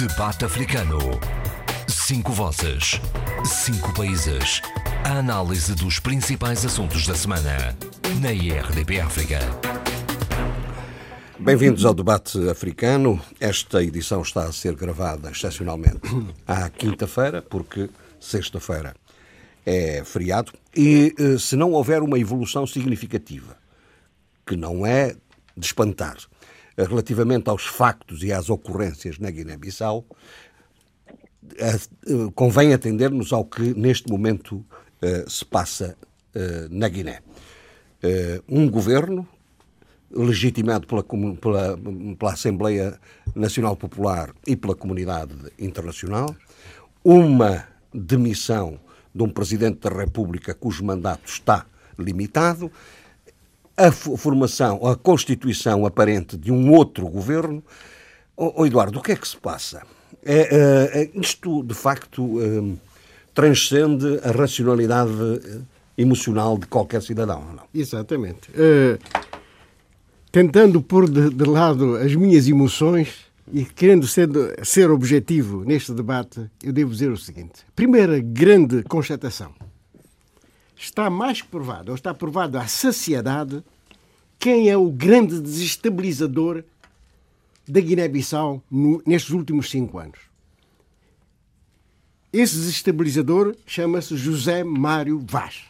Debate Africano. Cinco vozes. Cinco países. A análise dos principais assuntos da semana. Na IRDP África. Bem-vindos ao debate africano. Esta edição está a ser gravada excepcionalmente à quinta-feira, porque sexta-feira é feriado. E eh, se não houver uma evolução significativa, que não é de espantar, relativamente aos factos e às ocorrências na Guiné-Bissau, eh, convém atender-nos ao que neste momento se passa na Guiné. Um governo legitimado pela, pela, pela, Assembleia Nacional Popular e pela comunidade internacional, uma demissão de um Presidente da República cujo mandato está limitado, a formação, a constituição aparente de um outro governo. Oh, Eduardo, o que é que se passa? É, é, isto, de facto, é, transcende a racionalidade emocional de qualquer cidadão, não? Exatamente. Uh, tentando pôr de, de lado as minhas emoções, e querendo ser, ser objetivo neste debate, eu devo dizer o seguinte: primeira grande constatação. Está mais que provado, ou está provado à saciedade, quem é o grande desestabilizador da Guiné-Bissau nestes últimos cinco anos. Esse desestabilizador chama-se José Mário Vaz,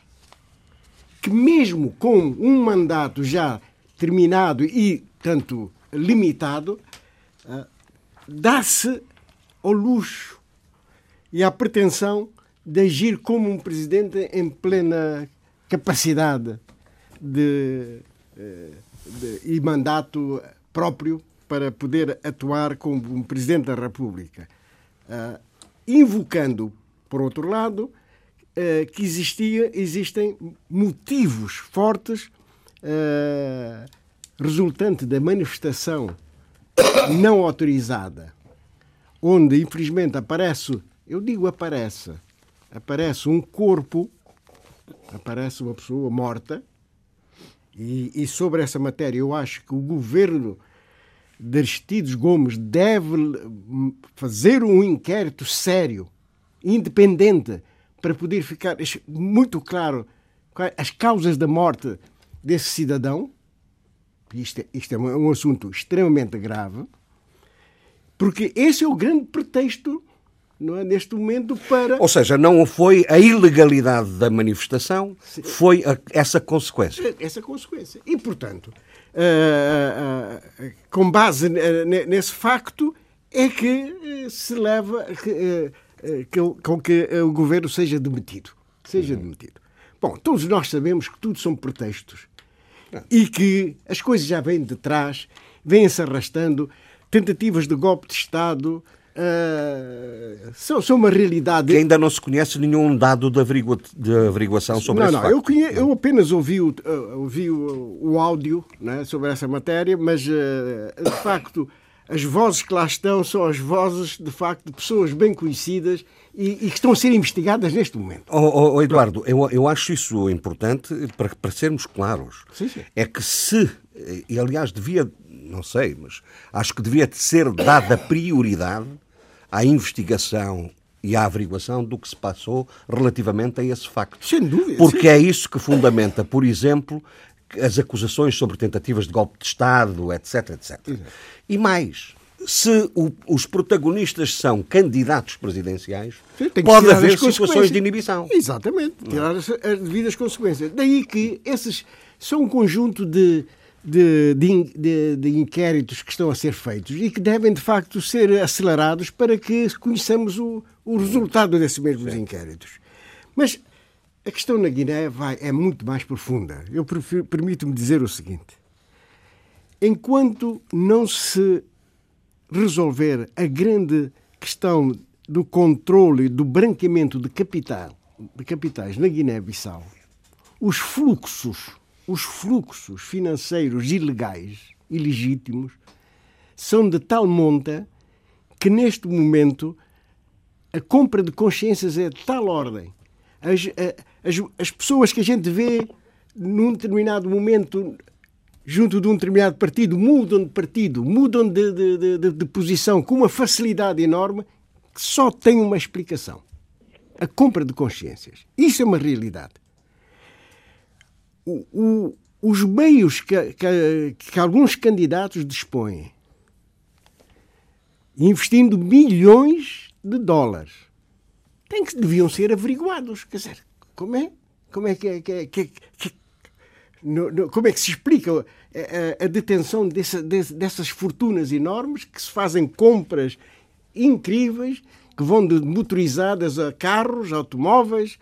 que mesmo com um mandato já terminado e, tanto, limitado, dá-se ao luxo e à pretensão de agir como um presidente em plena capacidade de, eh, de, e mandato próprio para poder atuar como um presidente da República, uh, invocando, por outro lado, uh, que existia, existem motivos fortes uh, resultante da manifestação não autorizada, onde infelizmente aparece, eu digo aparece, aparece um corpo, aparece uma pessoa morta, e, e sobre essa matéria eu acho que o governo de Aristides Gomes deve fazer um inquérito sério, independente, para poder ficar muito claro as causas da morte desse cidadão. Isto é, isto é um assunto extremamente grave, porque esse é o grande pretexto não é, neste momento para. Ou seja, não foi a ilegalidade da manifestação, Sim. foi a, essa consequência. Essa consequência. E, portanto, uh, uh, uh, com base nesse facto, é que se leva que, com que o governo seja demitido. Seja uhum. demitido. Bom, todos nós sabemos que tudo são pretextos e que as coisas já vêm de trás, vêm-se arrastando, tentativas de golpe de Estado. Uh, são, são uma realidade. Que ainda não se conhece nenhum dado de, averigua, de averiguação sobre não, esse não, facto. Eu, conhe, eu apenas ouvi, o, uh, ouvi o, o áudio né, sobre essa matéria, mas uh, de facto as vozes que lá estão são as vozes de facto de pessoas bem conhecidas e, e que estão a ser investigadas neste momento. Oh, oh, oh Eduardo, eu, eu acho isso importante para, para sermos claros. Sim, sim. É que se, e aliás devia, não sei, mas acho que devia ser dada prioridade à investigação e à averiguação do que se passou relativamente a esse facto. Sem dúvida. Porque sim. é isso que fundamenta, por exemplo, as acusações sobre tentativas de golpe de Estado, etc, etc. E mais, se o, os protagonistas são candidatos presidenciais, Sim, pode haver situações de inibição. Exatamente, tirar as, as, devidas consequências. Daí que esses são um conjunto de, de, de, de, inquéritos que estão a ser feitos e que devem, de facto, ser acelerados para que conheçamos o, o resultado desses mesmos Sim. inquéritos. Mas a questão na Guiné vai, é muito mais profunda. Eu permito-me dizer o seguinte. Enquanto não se resolver a grande questão do controle do branqueamento de capital, de capitais na Guiné-Bissau, os fluxos, os fluxos financeiros ilegais, ilegítimos, são de tal monta que neste momento a compra de consciências é de tal ordem. As, as, as pessoas que a gente vê num determinado momento junto de um determinado partido, mudam de partido, mudam de, de, de, de posição com uma facilidade enorme que só tem uma explicação: a compra de consciências. Isso é uma realidade. O, o, os meios que, que, que alguns candidatos dispõem, investindo milhões de dólares, tem que deviam ser averiguados. Quer dizer, como é? Como é que, é, que, que, que no, no, como é que se explica a, a, a detenção dessa, dessas fortunas enormes que se fazem compras incríveis que vão de motorizadas a carros, automóveis,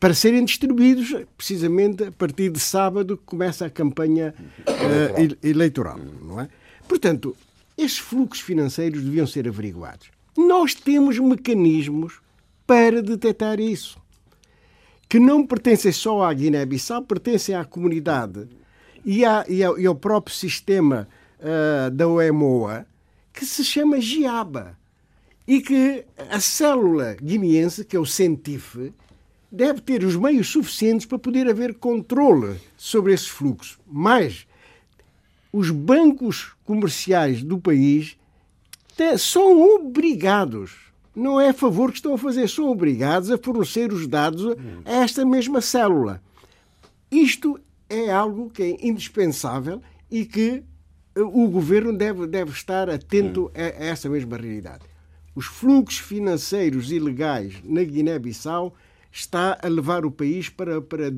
para serem distribuídos precisamente a partir de sábado que começa a campanha uh, eleitoral. Não é? Portanto, esses fluxos financeiros deviam ser averiguados. Nós temos mecanismos para detectar isso, que não pertencem só à Guiné-Bissau, pertencem à comunidade e, à, e, ao, e ao, próprio sistema uh, da OEMOA, que se chama GIABA. E que a célula guineense, que é o CENTIF, deve ter os meios suficientes para poder haver controle sobre esses fluxos. Mas os bancos comerciais do país são obrigados, não é a favor que estão a fazer, são obrigados a fornecer os dados a esta mesma célula. Isto é algo que é indispensável e que o governo deve, deve estar atento a, a essa mesma realidade. Os fluxos financeiros ilegais na Guiné-Bissau está a levar o país para, para,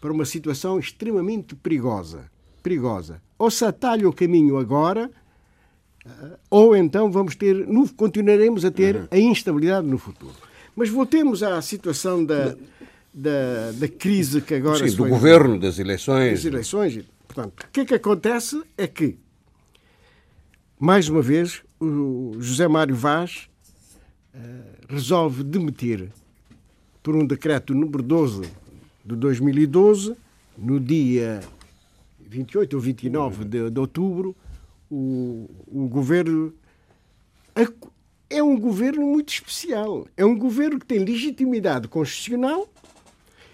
para uma situação extremamente perigosa. perigosa. Ou se atalha o caminho agora, eh, ou então vamos ter, continuaremos a ter uhum. a instabilidade no futuro. Mas voltemos à situação da, da, da crise que agora Sim, do governo, das eleições. Das eleições. Portanto, o que é que acontece é que, mais uma vez, o José Mário Vaz uh, resolve demitir por um decreto número 12 de 2012, no dia 28 ou 29 de, de outubro, o, o governo é um governo muito especial. É um governo que tem legitimidade constitucional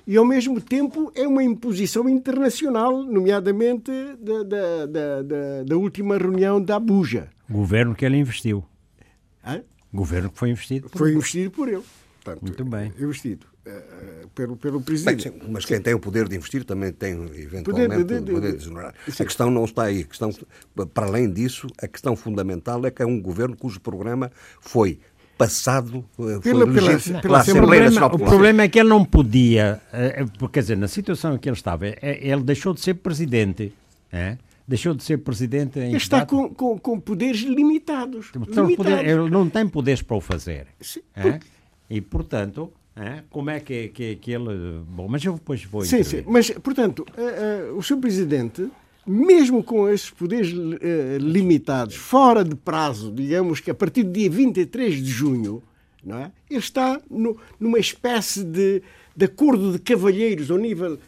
e, ao mesmo tempo, é uma imposição internacional, nomeadamente da, da, da, da, última reunião da Abuja. Governo que ele investiu. Hã? Governo que foi investido por Foi investido por ele. Portanto, Muito bem. Investido uh, pelo, pelo Presidente. Bem, mas quem tem o poder de investir também tem, eventualmente, poder de, de, o poder de desonrar. A questão não está aí. A questão, para além disso, a questão fundamental é que é um governo cujo programa foi passado eh, pela, pela, pela, pela Assembleia Nacional O problema é que ele não podia, quer dizer, na situação em que ele estava, ele deixou de ser presidente. É? deixou de ser presidente em. Está com, com, com, poderes limitados. Então, limitados. Poder, ele não tem poderes para o fazer. Sim, é? E, portanto, é? como é que, que, que ele. Bom, mas eu depois vou. Sim, sim. Mas, portanto, uh, uh, o seu presidente, mesmo com esses poderes uh, limitados, fora de prazo, digamos que a partir do dia 23 de junho, não é? ele está no, numa espécie de, de acordo de cavalheiros ao nível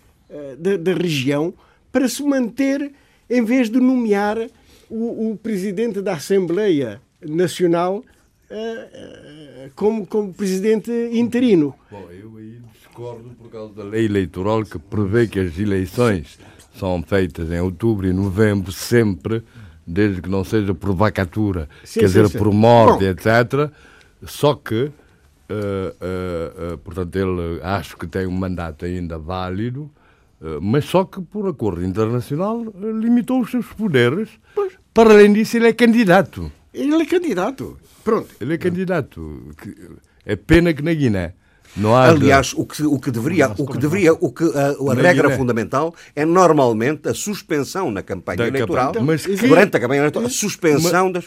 da, da região para se manter em vez de nomear o, o presidente da Assembleia Nacional como, como presidente interino. Bom, eu aí discordo por causa da lei eleitoral que prevê que as eleições são feitas em outubro e novembro sempre, desde que não seja por vacatura, sim, quer sim, dizer, sim. por morte, Bom. etc. Só que, uh, uh, uh, portanto, ele acho que tem um mandato ainda válido eh, mas só que por acordo internacional eh, limitou os seus poderes. Pois. Para além disso, ele é candidato. Ele é candidato. Pronto. Ele é candidato. É pena que na Guiné não há Aliás, o que, o que deveria, o que deveria, o que a, a regra Guiné. fundamental é normalmente a suspensão na campanha da eleitoral, mas que, durante a campanha eleitoral, a suspensão das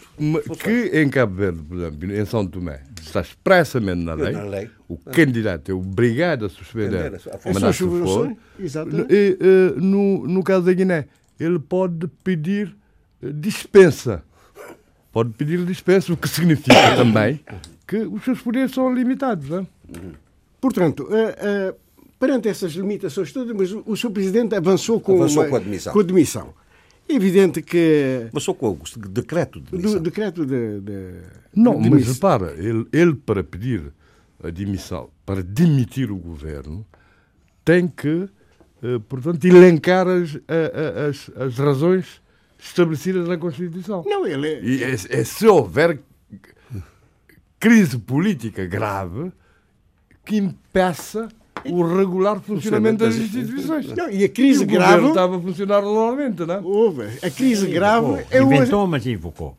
que em Cabo Verde, por exemplo, em São Tomé, está expressamente na lei, na lei. o candidato é obrigado a suspender a mandato for, e, uh, no, no caso da Guiné, ele pode pedir eh, dispensa. Pode pedir dispensa, o que significa também que os seus poderes são limitados. Não é? Portanto, uh, uh, perante essas limitações todas, mas o, o Sr. Presidente avançou com, avançou uma, com a admissão. Com a admissão. É evidente que. Avançou com o decreto de demissão. Do, decreto de, de Não, de mas repara, ele, ele para pedir a demissão, para demitir o governo, tem que, uh, portanto, elencar as, as, as razões estabelecidas na Constituição. Não, ele é... E é, é se houver crise política grave que impeça o regular funcionamento das instituições. Não, e a crise e o grave. estava a funcionar normalmente, não é? Houve. A crise grave. É Inventou, mas invocou.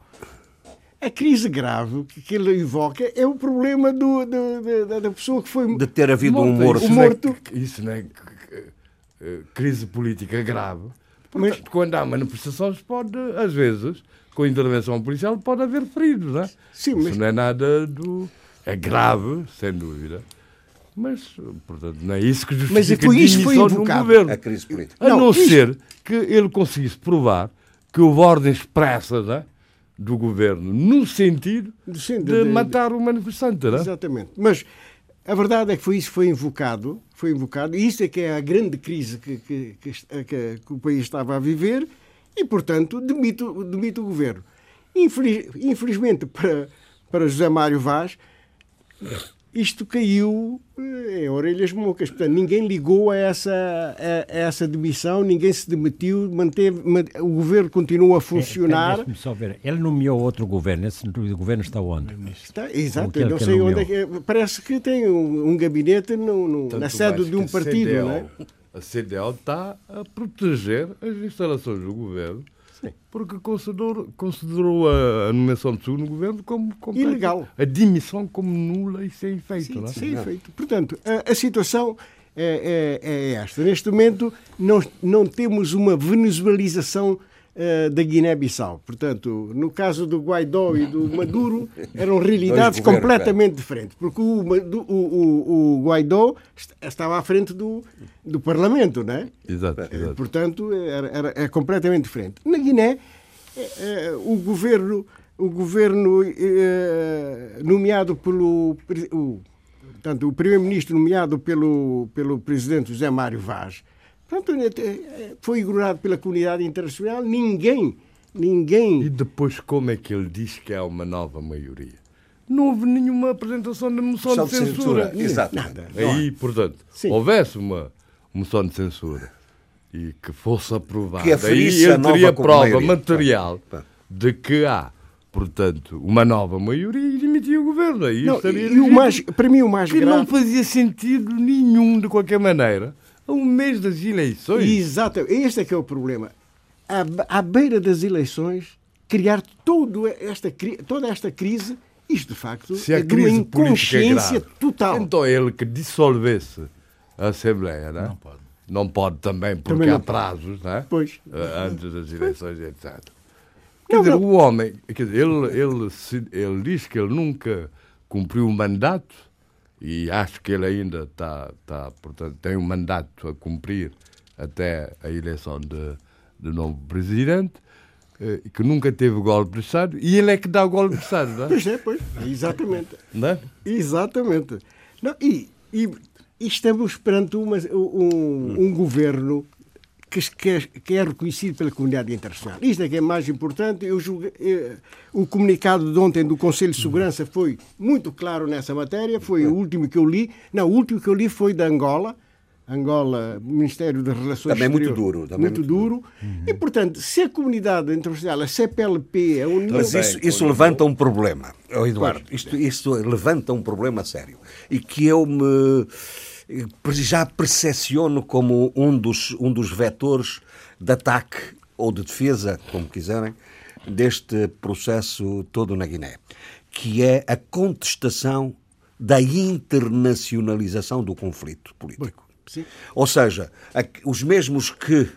A crise grave que ele evoca é o problema do, do, da, da pessoa que foi. De ter havido um morto. Isso, morto. Não é, isso não é crise política grave. Mas, quando há manifestações, pode, às vezes, com intervenção policial, pode haver feridos, não é? Sim, mas... Isso não é nada do. É grave, sem dúvida. Mas, portanto, não é isso que justifica mas foi, isso foi invocado. governo. A crise política. A não, não ser que ele conseguisse provar que houve ordens expressas é? do governo no sentido de, de, matar o manifestante. Não é? Exatamente. Mas a verdade é que foi isso que foi invocado, foi invocado, e isso é que é a grande crise que, que, que, que o país estava a viver, e, portanto, demite, demite o governo. Infeliz, infelizmente, para, para José Mário Vaz, isto caiu eh, em orelhas mocas. Portanto, ninguém ligou a essa, a, a essa demissão, ninguém se demitiu, manteve, o governo continua a funcionar. É, só ver. Ele nomeou outro governo. Esse governo está onde? Está, exato, eu não sei onde é que. Parece que tem um, um gabinete no, no, na sede de um partido, CDL, não é? A CDL está a proteger as instalações do governo porque considerou, considerou a, nomeação de segundo governo como, como ilegal. A dimissão como nula e sem efeito. Sim, não é? sem efeito. Portanto, a, a situação é, é, é, esta. Neste momento, não, não temos uma venezuelização uh, da Guiné-Bissau. Portanto, no caso do Guaidó e do Maduro, eram realidades completamente diferentes. Porque o, o, o, o, Guaidó estava à frente do, do Parlamento, não é? Exato. Eh, exato. Portanto, era, era, é completamente diferente. Na Guiné, é, o governo, o governo nomeado pelo. O, portanto, o primeiro-ministro nomeado pelo, pelo presidente José Mário Vaz Portanto, foi ignorado pela comunidade internacional, ninguém, ninguém... E depois como é que ele diz que há uma nova maioria? Não houve nenhuma apresentação de moção de, de censura. censura. Exato. Nada. Aí, portanto, Sim. houvesse uma moção de censura e que fosse aprovada, que aí ele teria prova material de que há portanto, uma nova maioria e demitia o governo. Aí não, e o mais, para mim, o mais que grave... não fazia sentido nenhum, de qualquer maneira, um mês das eleições. Exato, este é que é o problema. À, à beira das eleições, criar todo esta, toda esta crise, isto de facto Se a é de uma inconsciência é total. Então ele que dissolvesse a Assembleia, não, é? não pode. Não pode também, porque também há prazos, não é? Pois. Eh, antes das eleições, etc. Quer não, dizer, não. o homem, quer dizer, ele, ele, ele diz que ele nunca cumpriu o mandato, e acho que ele ainda está, está portanto, tem um mandato a cumprir até a eleição de, de novo presidente, eh, que nunca teve golpe de Estado, e ele é que dá o golpe de Estado, não é? Pois é, pois, exatamente. Não é? Exatamente. Não, e, e, e estamos perante uma, um, um governo que, é, que, é, reconhecido pela comunidade internacional. Isto é que é mais importante. Eu eh, o comunicado de ontem do Conselho de Segurança foi muito claro nessa matéria, foi o último que eu li. Não, o último que eu li foi da Angola. Angola, Ministério das Relações Também muito duro. Também muito, muito duro. duro. E, portanto, se a comunidade internacional, a CPLP, a União... Mas isso, isso levanta um problema, Eduardo. Isto, isto levanta um problema sério. E que eu me já percepciono como um dos, um dos vetores de ataque ou de defesa, como quiserem, deste processo todo na Guiné, que é a contestação da internacionalização do conflito político. Sim. Ou seja, os mesmos que,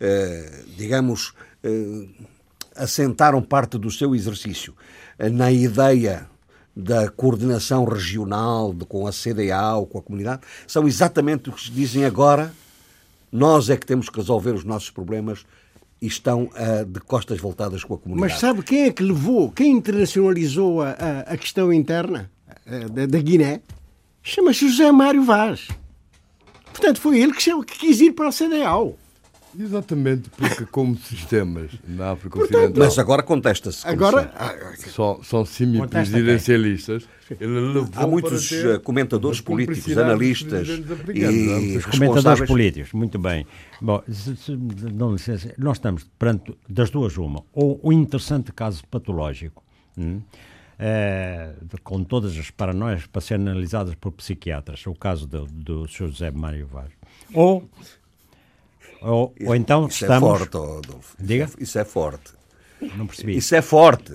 eh, digamos, eh, assentaram parte do seu exercício eh, na ideia da coordenação regional de, com a CDA ou com a comunidade, são exatamente os que dizem agora nós é que temos que resolver os nossos problemas e estão uh, de costas voltadas com a comunidade. Mas sabe quem é que levou, quem internacionalizou a, a, a questão interna uh, da, da, Guiné? Chama-se José Mário Vaz. Portanto, foi ele que, que quis ir para a CDAO. Exatamente, porque como sistemas na África Ocidental... Mas agora contesta-se. Agora... São, são semi-presidencialistas. Há muitos eh, comentadores políticos, analistas e Os comentadores políticos, muito bem. Bom, se, se, não licença, nós estamos perante das duas uma. Ou um interessante caso patológico, hum, é, com todas as paranoias para serem analisadas por psiquiatras, o caso do, do Sr. José Mário Vaz. Ou ou, ou então isso é estamos... é forte, Adolfo. Diga? Isso é forte. Não percebi. Isso é forte.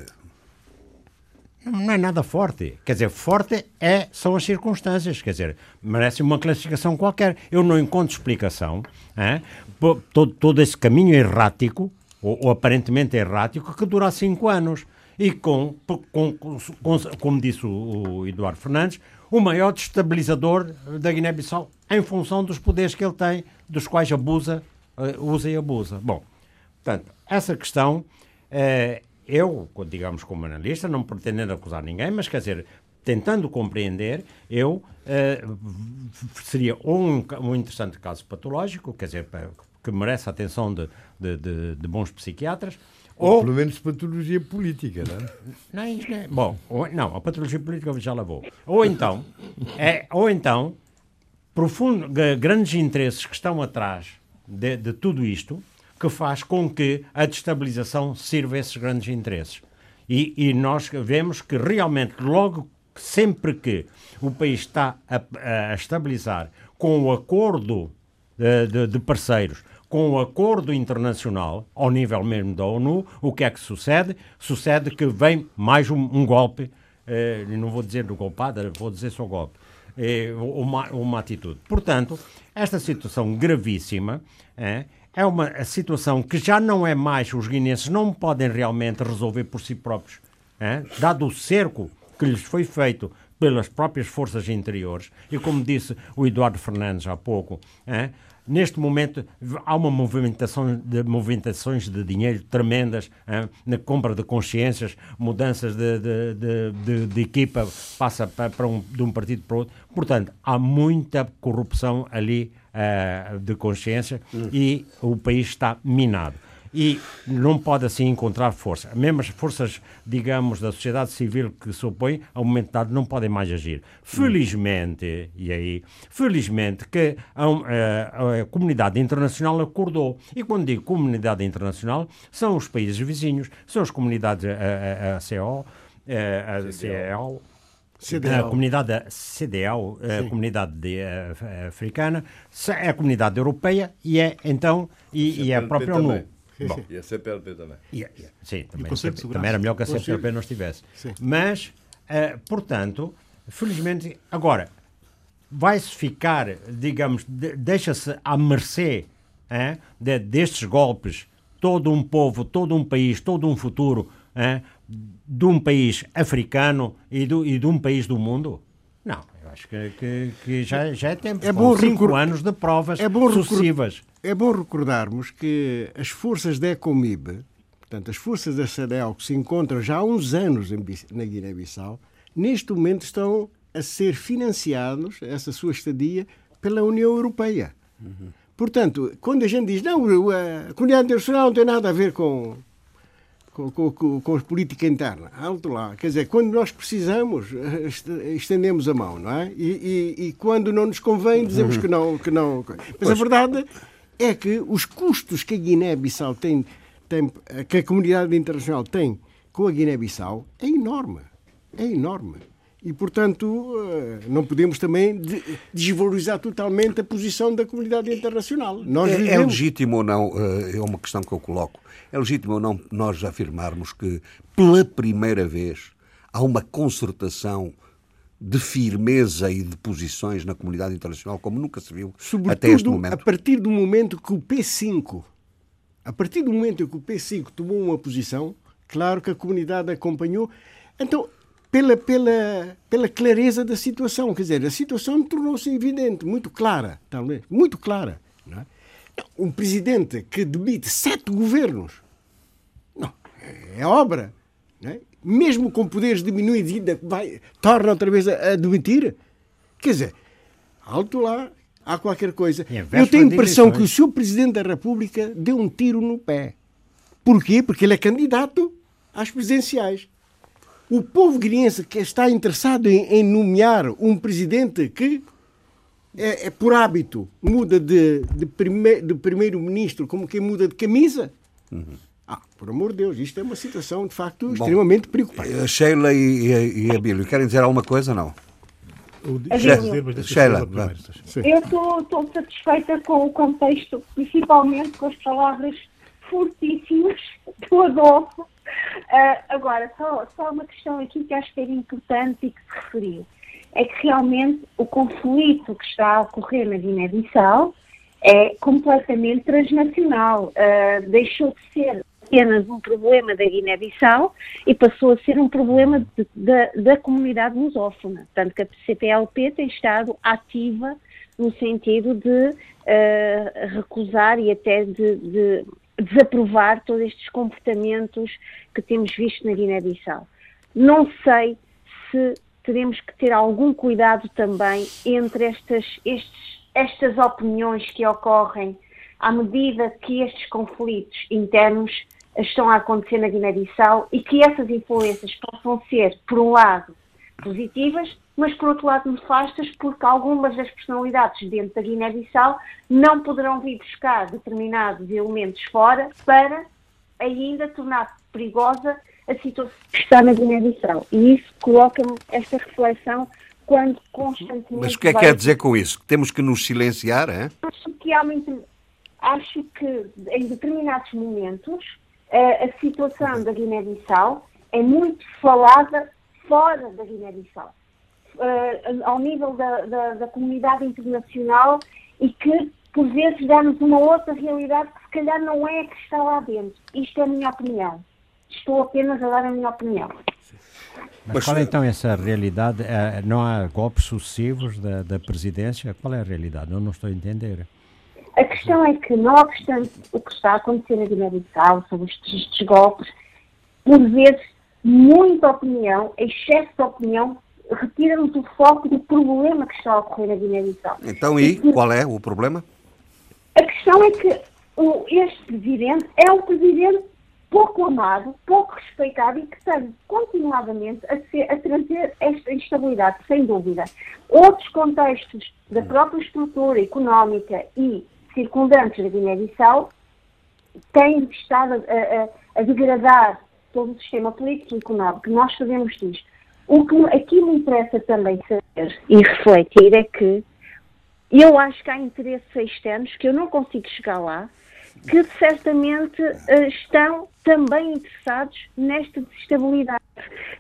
Não é nada forte. Quer dizer, forte é, são as circunstâncias. Quer dizer, merece uma classificação qualquer. Eu não encontro explicação. É? Todo, todo esse caminho errático, ou, ou, aparentemente errático, que dura cinco anos. E com, com, com, com como disse o, o Eduardo Fernandes, o maior destabilizador da Guiné-Bissau em função dos poderes que ele tem, dos quais abusa usa e abusa. Bom, portanto, essa questão, uh, eu, digamos, como analista, não pretendendo acusar ninguém, mas quer dizer, tentando compreender, eu uh, seria um, um interessante caso patológico, quer dizer, que merece a atenção de, de, de, de bons psiquiatras, ou, ou, pelo menos patologia política, não é? Não, não é bom, ou, não, a patologia política já lá vou. Ou então, é, ou então profundo, grandes interesses que estão atrás de, de tudo isto, que faz com que a destabilização sirva esses grandes interesses. E, e, nós vemos que realmente, logo, sempre que o país está a, a estabilizar com o acordo de, de, de, parceiros, com o acordo internacional, ao nível mesmo da ONU, o que é que sucede? Sucede que vem mais um, um golpe, eh, não vou dizer do golpada, vou dizer só golpe, eh, uma, uma atitude. Portanto, esta situação gravíssima é, é uma situação que já não é mais, os guineenses não podem realmente resolver por si próprios, é, dado o cerco que lhes foi feito pelas próprias forças interiores, e como disse o Eduardo Fernandes há pouco, é, Neste momento há uma movimentação de movimentações de dinheiro tremendas hein, na compra de consciências, mudanças de, de, de, equipa, passa para, para um, de um partido para outro. Portanto, há muita corrupção ali uh, de consciência hum. e o país está minado e não pode assim encontrar força. Mesmo as forças, digamos, da sociedade civil que se opõem, ao momento dado, não podem mais agir. Felizmente, e aí, felizmente que a, a, a comunidade internacional acordou. E quando digo comunidade internacional, são os países vizinhos, são as comunidades, a, a, a CO, a, CEL, CDL. a comunidade CDL, a comunidade de, a, africana, é a comunidade europeia e é então e, e é a própria ONU. Bom, e a CPLP também. E, sim, também, também era melhor que a CPLP não estivesse. Sim. Mas, uh, portanto, felizmente, agora, vai-se ficar, digamos, de, deixa-se à mercê uh, de, destes golpes todo um povo, todo um país, todo um futuro uh, de um país africano e, do, e de um país do mundo? Não, eu acho que, que, que já, já é tempo. É bom cinco anos de provas é bom sucessivas é bom recordarmos que as forças da ECOMIB, portanto, as forças da CEDEL, que se encontram já há uns anos na Guiné-Bissau, neste momento estão a ser financiados, essa sua estadia, pela União Europeia. Uhum. Portanto, quando a gente diz, não, a comunidade internacional não tem nada a ver com, com, com, com a política interna. Alto lá. Quer dizer, quando nós precisamos, estendemos a mão, não é? E, e, e quando não nos convém, dizemos que não. Que não. Mas pois. a verdade é que os custos que a Guiné-Bissau tem, tem, que a comunidade internacional tem com a Guiné-Bissau é enorme. É enorme. E, portanto, eh, não podemos também desvalorizar totalmente a posição da comunidade internacional. Nós é, vivemos... é legítimo ou não, eh, é uma questão que eu coloco, é legítimo ou não nós afirmarmos que, pela primeira vez, há uma concertação de firmeza e de posições na comunidade internacional como nunca se viu Sobretudo, até este momento. a partir do momento que o P5, a partir do momento que o P5 tomou uma posição, claro que a comunidade acompanhou. Então, pela, pela, pela clareza da situação, quer dizer, a situação tornou-se evidente, muito clara, talvez, muito clara. Não é? Um presidente que demite sete governos, não, é obra. Não é? Mesmo com poderes diminuídos, ainda vai, torna outra vez a, a demitir? Quer dizer, alto lá, há qualquer coisa. Eu tenho a impressão que o Sr. Presidente da República deu um tiro no pé. Porquê? Porque ele é candidato às presidenciais. O povo guineense que está interessado em, em nomear um presidente que é, é, por hábito muda de, de, prime, de primeiro-ministro como quem muda de camisa. Uhum. Ah, por amor de Deus, isto é uma situação de facto Bom, extremamente preocupante. Eh, Sheila e, e, e Abílio, querem dizer alguma coisa não? Sheila, eu estou satisfeita com o contexto, principalmente com as palavras fortíssimas do Adolfo. Uh, agora, só, só uma questão aqui que acho que era importante e que se referiu. É que realmente o conflito que está a ocorrer na Guiné-Bissau é completamente transnacional. Uh, deixou de ser apenas um problema da Guiné-Bissau e passou a ser um problema de, de, da comunidade lusófona. Tanto que a CPLP tem estado ativa no sentido de uh, recusar e até de, de, desaprovar todos estes comportamentos que temos visto na Guiné-Bissau. Não sei se teremos que ter algum cuidado também entre estas, estes, estas opiniões que ocorrem à medida que estes conflitos internos estão a acontecer na Guiné-Bissau e que essas influências possam ser, por um lado, positivas, mas por outro lado nefastas, porque algumas das personalidades dentro da Guiné-Bissau não poderão vir buscar determinados elementos fora para ainda tornar perigosa a situação que está na Guiné-Bissau. E isso coloca-me esta reflexão quando constantemente. Mas o que é que quer dizer com isso? Que temos que nos silenciar, é? Acho que, acho que em determinados momentos a situação da Guiné-Bissau é muito falada fora da Guiné-Bissau, uh, ao nível da, da, da, comunidade internacional e que, por vezes, dá-nos uma outra realidade que, se calhar, não é a que está lá dentro. Isto é a minha opinião. Estou apenas a dar a minha opinião. Mas qual é então essa realidade? Eh, não há golpes sucessivos da, da presidência? Qual é a realidade? Eu não estou a entender. A questão é que, não obstante o que está a acontecer na Guiné-Bissau, sobre estes, golpes, por vezes, muita opinião, excesso de opinião, retira-nos o foco do problema que está a ocorrer na Guiné-Bissau. Então, e qual é o problema? A questão é que o, este presidente é um presidente pouco amado, pouco respeitado e que tem continuadamente a, ser, a trazer esta instabilidade, sem dúvida. Outros contextos da própria estrutura económica e circundantes da Guiné-Bissau têm estado a, a, a, degradar todo o sistema político e económico. Nós sabemos disto. O que aqui me interessa também saber e refletir é que eu acho que há interesses externos que eu não consigo chegar lá, que certamente uh, estão também interessados nesta desestabilidade.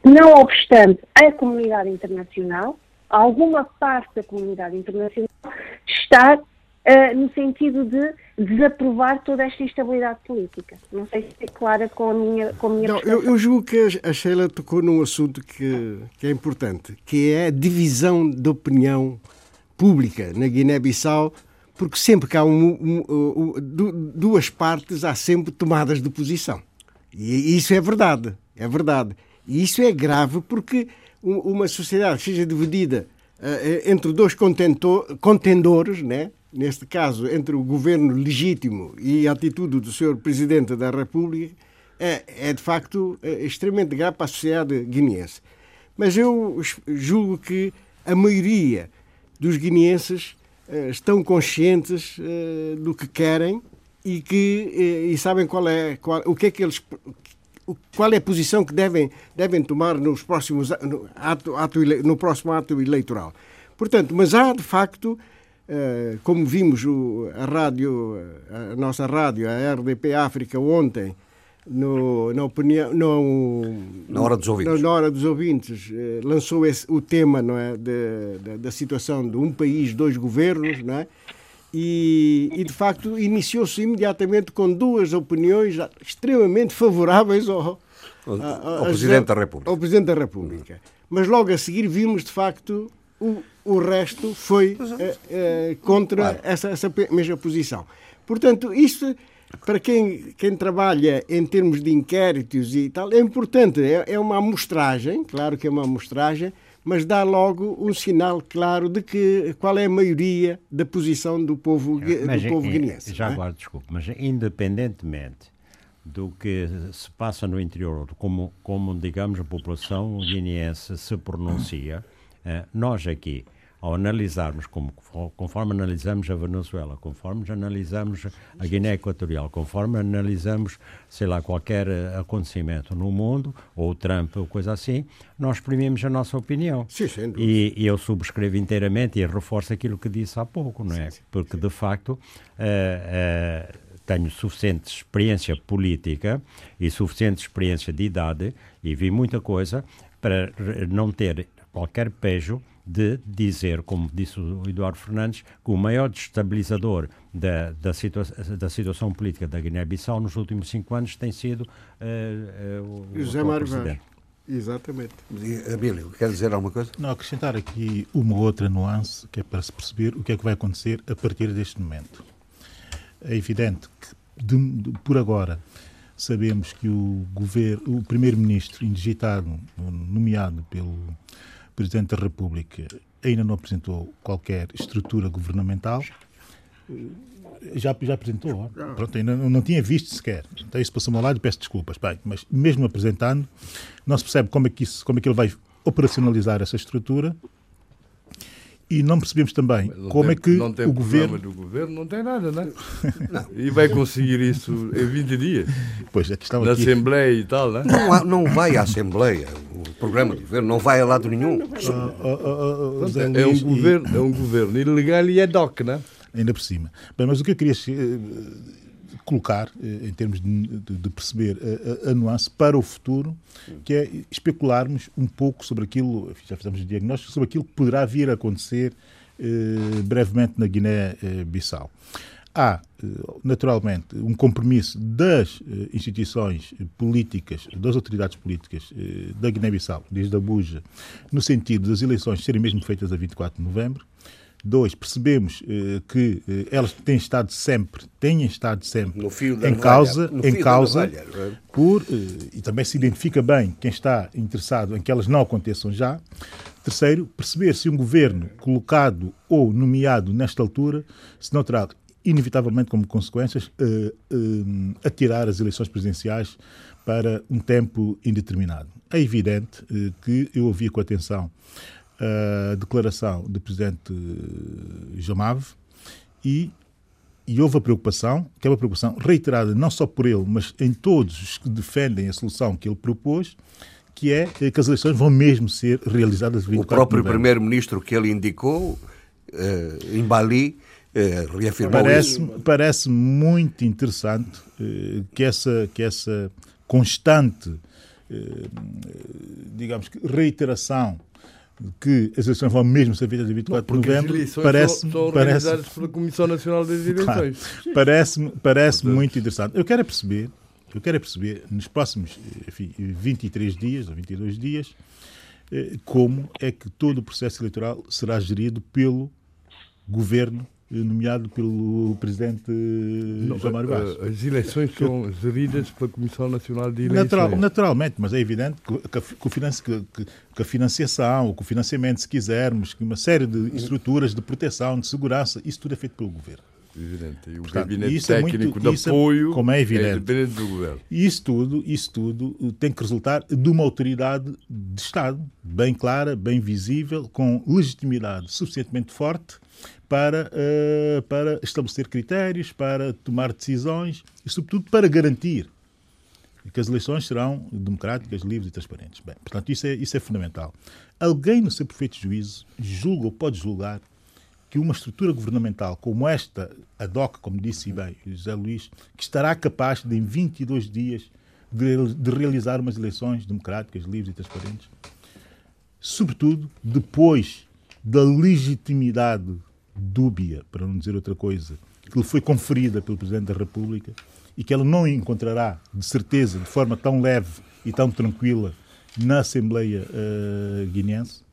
Não obstante a comunidade internacional, alguma parte da comunidade internacional está uh, no sentido de desaprovar toda esta instabilidade política. Não sei se é clara com a minha, com a minha Não, eu, eu, julgo que a Sheila tocou num assunto que, que é importante, que é a divisão de opinião pública na Guiné-Bissau, porque sempre que há um, um, um, duas partes, há sempre tomadas de posição. E isso é verdade, é verdade. E isso é grave porque uma sociedade seja dividida uh, entre dois contendores, né? Neste caso, entre o governo legítimo e a atitude do Sr. Presidente da República, é, é de facto é, extremamente grave para a sociedade guineense. Mas eu julgo que a maioria dos guineenses uh, estão conscientes uh, do que querem e que uh, e sabem qual é qual, o que é que eles qual é a posição que devem devem tomar nos próximos no, ato, ato, no próximo ato eleitoral. Portanto, mas há de facto como vimos a rádio, a nossa rádio, a RDP África ontem, no, na, opinião, no, na hora dos ouvintes, na, hora dos ouvintes eh, lançou esse, o tema não é, de, de, da situação de um país, dois governos, não é? E, e, de facto iniciou-se imediatamente com duas opiniões extremamente favoráveis ao, ao, ao Presidente da República. Ao Presidente da República. Mas logo a seguir vimos de facto o, o resto foi uh, contra claro. essa, essa mesma posição. Portanto, isto para quem, quem trabalha em termos de inquéritos e tal, é importante. É, é uma amostragem, claro que é uma amostragem, mas dá logo um sinal claro de que qual é a maioria da posição do povo, mas, do povo guineense. Já é? agora, desculpe, mas independentemente do que se passa no interior, como, como digamos, a população guineense se pronuncia, eh, nós aqui, ao analisarmos, como, conforme analisamos a Venezuela, conforme analisamos a Guiné Equatorial, conforme analisamos, sei lá, qualquer eh, acontecimento no mundo, ou Trump, ou coisa assim, nós exprimimos a nossa opinião. Sim, sim. E, e, eu subscrevo inteiramente e reforço aquilo que disse há pouco, não é? Sim, sim. Porque, de facto, uh, uh, tenho suficiente experiência política e suficiente experiência de idade e vi muita coisa para não ter qualquer pejo de dizer, como disse o Eduardo Fernandes, que o maior destabilizador da, da, situa da situação política da Guiné-Bissau nos últimos cinco anos tem sido uh, uh, o José Mário Vaz. Exatamente. Abílio, quer dizer alguma coisa? Não, acrescentar aqui uma outra nuance que é para se perceber o que é que vai acontecer a partir deste momento. É evidente que, de, de, por agora, sabemos que o governo, o primeiro-ministro indigitado, nomeado pelo Presidente da República, ainda não apresentou qualquer estrutura governamental. Já, já apresentou, pronto, ainda não, não tinha visto sequer. Então isso passou-me ao lado e peço desculpas. Bem, mas mesmo apresentando, não se percebe como é que, isso, como é que ele vai operacionalizar essa estrutura e não percebemos também como tem, é que não tem o governo do governo não tem nada, não, é? não. E vai conseguir isso em 20 dias. Pois a questão na aqui... Assembleia e tal, não é? Não, há, não vai à Assembleia. Programa do governo não vai a lado nenhum. Ah, ah, ah, é, um governo, é um governo ilegal e é DOC, não é? Ainda por cima. Bem, mas o que eu queria colocar, eh, em termos de, de, de perceber a, a, nuance para o futuro, que é especularmos um pouco sobre aquilo, já fizemos o diagnóstico, sobre aquilo que poderá vir a acontecer eh, brevemente na Guiné-Bissau. Há, eh, naturalmente, um compromisso das eh, instituições políticas, das autoridades políticas da Guiné-Bissau, desde Abuja, no sentido das eleições serem mesmo feitas a 24 de novembro. Dois, percebemos eh, que eh, elas têm estado sempre, têm estado sempre em causa, em causa é? por, eh, e também se identifica bem quem está interessado em que elas não aconteçam já. Terceiro, perceber se um governo colocado ou nomeado nesta altura se não terá inevitavelmente como consequências atirar as eleições presidenciais para um tempo indeterminado. É evidente que eu ouvi com atenção a declaração do presidente Jamave e, e houve a preocupação, que é uma preocupação reiterada não só por ele, mas em todos os que defendem a solução que ele propôs, que é que as eleições vão mesmo ser realizadas 24 O próprio primeiro-ministro que ele indicou, em Bali, uh, reafirmou parece, isso. Parece muito interessante uh, que, essa, que essa constante, digamos que, reiteração que as eleições vão mesmo ser feitas em 24 de novembro, parece-me. São, parece, pela Comissão Nacional das Eleições. Claro, parece-me parece muito interessante. Eu quero é perceber, eu quero é perceber, nos próximos enfim, 23 dias ou 22 dias, eh, como é que todo o processo eleitoral será gerido pelo governo nomeado pelo presidente Não, João Mário Vaz. Eh, as eleições são geridas pela Comissão Nacional de Eleições. Natural, naturalmente, mas é evidente que, que, que, que, a financiação, que o financiamento, se quisermos, que uma série de estruturas de proteção, de segurança, isso tudo é feito pelo governo. Evidente. E o Portanto, gabinete técnico é muito, de apoio como é, evidente. é independente do governo. E isso tudo, isso tudo tem que resultar de uma autoridade de Estado bem clara, bem visível, com legitimidade suficientemente forte para, uh, para estabelecer critérios, para tomar decisões e, sobretudo, para garantir que as eleições serão democráticas, livres e transparentes. Bem, portanto, isso é, isso é fundamental. Alguém, no seu perfeito juízo, julga ou pode julgar que uma estrutura governamental como esta, a DOC, como disse bem José Luís, que estará capaz de, em 22 dias, de, de realizar umas eleições democráticas, livres e transparentes, sobretudo depois da legitimidade dúbia, para não dizer outra coisa, que lhe foi conferida pelo Presidente da República e que ela não encontrará, de certeza, de forma tão leve e tão tranquila na Assembleia uh, Guinense.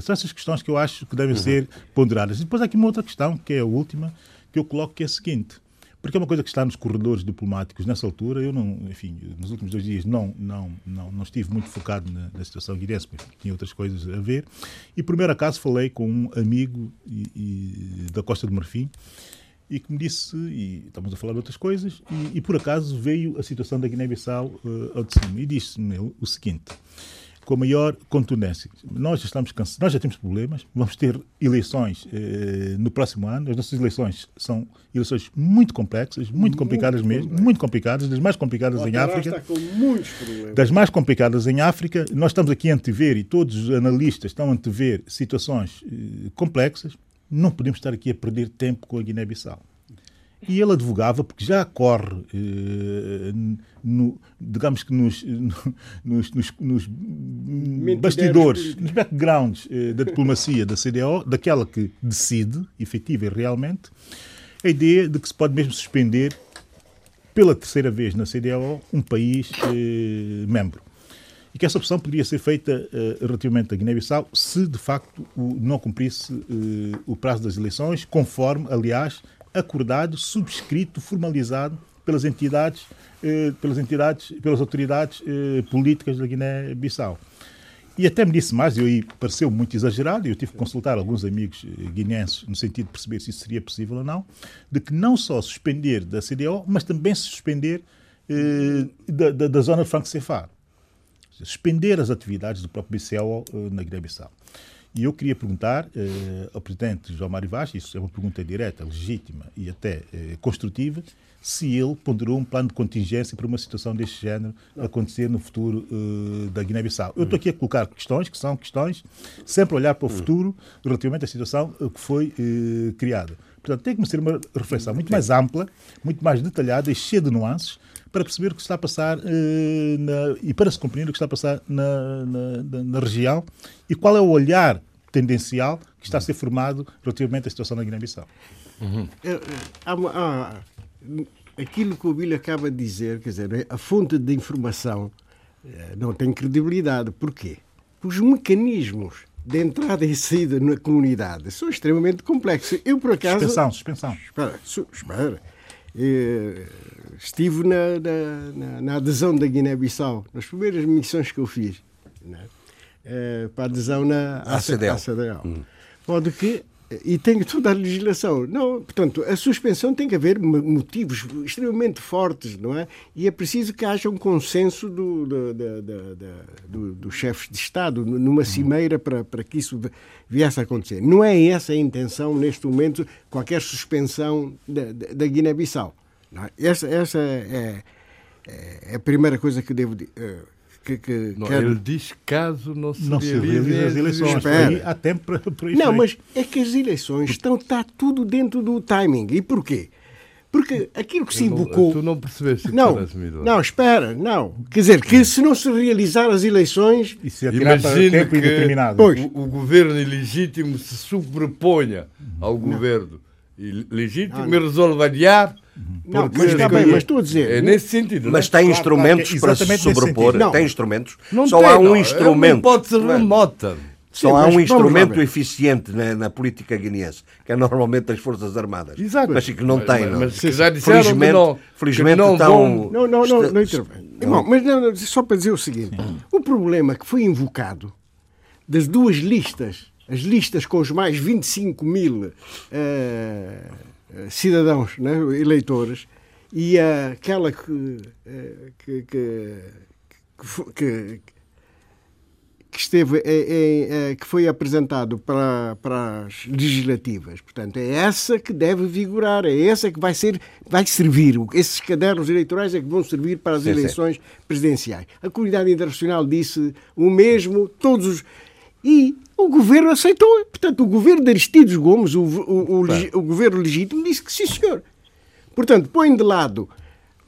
São essas questões que eu acho que devem uhum. ser ponderadas. E depois há aqui uma outra questão, que é a última, que eu coloco, que é a seguinte. porque é uma coisa que está nos corredores diplomáticos nessa altura. Eu não, enfim, nos últimos dois dias não, não, não, não estive muito focado na, na situação guinense, porque tinha outras coisas a ver. E primeiro acaso falei com um amigo e, e, da Costa do Marfim e que me disse, e estamos a falar de outras coisas, e, e por acaso veio a situação da Guiné-Bissau uh, ao de cima e disse-me o seguinte com a maior contundência. Nós já estamos cansados, nós já temos problemas, vamos ter eleições eh, no próximo ano. As nossas eleições são eleições muito complexas, muito, muito complicadas mesmo, muito complicadas, das mais complicadas em África. Das mais complicadas em África. Nós estamos aqui a antever, e todos os analistas estão a antever situações eh, complexas. Não podemos estar aqui a perder tempo com a Guiné-Bissau. E ele advogava, porque já corre, eh, no, digamos que nos, nos, nos, nos bastidores, nos backgrounds eh, da diplomacia da CDO, daquela que decide, efetiva e realmente, a ideia de que se pode mesmo suspender pela terceira vez na CDO um país eh, membro. E que essa opção poderia ser feita eh, relativamente à Guiné-Bissau se, de facto, o, não cumprisse eh, o prazo das eleições, conforme, aliás, acordado, subscrito, formalizado pelas entidades, eh, pelas entidades, pelas autoridades eh, políticas da Guiné-Bissau. E até me disse mais, e pareceu muito exagerado, e eu tive que consultar alguns amigos eh, guinenses no sentido de perceber se isso seria possível ou não, de que não só suspender da CDO, mas também suspender eh, da, da, da, zona de Franco-Cefá. Suspender as atividades do próprio BCO eh, na Guiné-Bissau. E eu queria perguntar eh, ao presidente João Mário Vaz, isso é uma pergunta direta, legítima e até eh, construtiva, se ele ponderou um plano de contingência para uma situação deste género acontecer no futuro uh, da Guiné-Bissau. Eu estou aqui a colocar questões que são questões sempre olhar para o futuro relativamente à situação que foi uh, criada. Portanto, tem que ser uma reflexão muito mais ampla, muito mais detalhada e cheia de nuances para perceber o que está a passar uh, na, e para se compreender o que está a passar na, na, na, região e qual é o olhar tendencial que está a ser formado relativamente à situação na Guiné-Bissau. Uhum. Há, aquilo que o Billy acaba de dizer, quer dizer, a fonte de informação eh, não tem credibilidade. Porquê? Os mecanismos de entrada e saída na comunidade são extremamente complexos. Eu, por acaso. Suspensão, suspensão. Espera, espera. Eh, estive na, na, na, adesão da Guiné-Bissau, nas primeiras missões que eu fiz, né? para a adesão na ACDL. ACDL. Hum. Pode que e tem toda a legislação. Não, portanto, a suspensão tem que haver motivos extremamente fortes, não é? E é preciso que haja um consenso do, do, do, do, dos chefes de Estado numa cimeira para, para que isso viesse a acontecer. Não é essa a intenção, neste momento, qualquer suspensão da, da Guiné-Bissau. É? Essa, essa é, é, a primeira coisa que devo dizer. Que, que não, Ele diz caso não se, não se realizem as eleições. Espera. Há tempo para, para Não, mas é que as eleições estão, está tudo dentro do timing. E porquê? Porque aquilo que se invocou. Tu não percebeste não, não, espera, não. Quer dizer, que se não se realizar as eleições. Isso é tirar para tempo que indeterminado. O, o, governo ilegítimo se sobreponha ao não. governo legítimo ah, e resolve adiar não, mas está bem, mas estou a dizer. É nesse sentido. Mas tem instrumentos é para se sobrepor. Não. Tem instrumentos. Não Só tem, há um não. instrumento. É uma hipótese remota. Só Sim, há um instrumento eficiente na, na, política guineense, que é normalmente as Forças Armadas. Exato. Mas que não tem, não. Mas já disseram felizmente, que não, felizmente que não estão... Vão... Não, não, não, não Irmão, mas não, só para dizer o seguinte. O problema que foi invocado das duas listas, as listas com os mais 25 mil uh, cidadãos, né, eleitores, e aquela que, que, que, que, que esteve em, que foi apresentado para, para as legislativas. Portanto, é essa que deve vigorar, é essa que vai ser, vai servir. Esses cadernos eleitorais é que vão servir para as sim, eleições sim. presidenciais. A comunidade internacional disse o mesmo, todos os e o governo aceitou. Portanto, o governo de Aristides Gomes, o, o, o, o governo legítimo, disse que sim, senhor. Portanto, põe de lado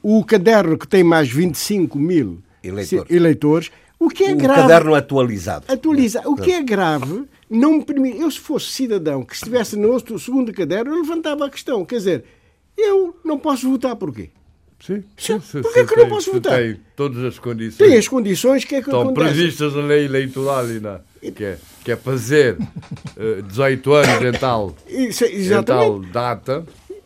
o caderno que tem mais 25 mil eleitores. eleitores o que é o grave. caderno atualizado. Atualizado. O que é grave não me permite. Eu, se fosse cidadão que estivesse no outro, segundo caderno, eu levantava a questão. Quer dizer, eu não posso votar porquê? Sim. sim, sim Porquê que eu não posso votar? Tem todas as condições. Tem as condições que é que Estão acontece? previstas na lei eleitoral, na, que, é, que é fazer uh, 18 anos em tal, Isso, em tal data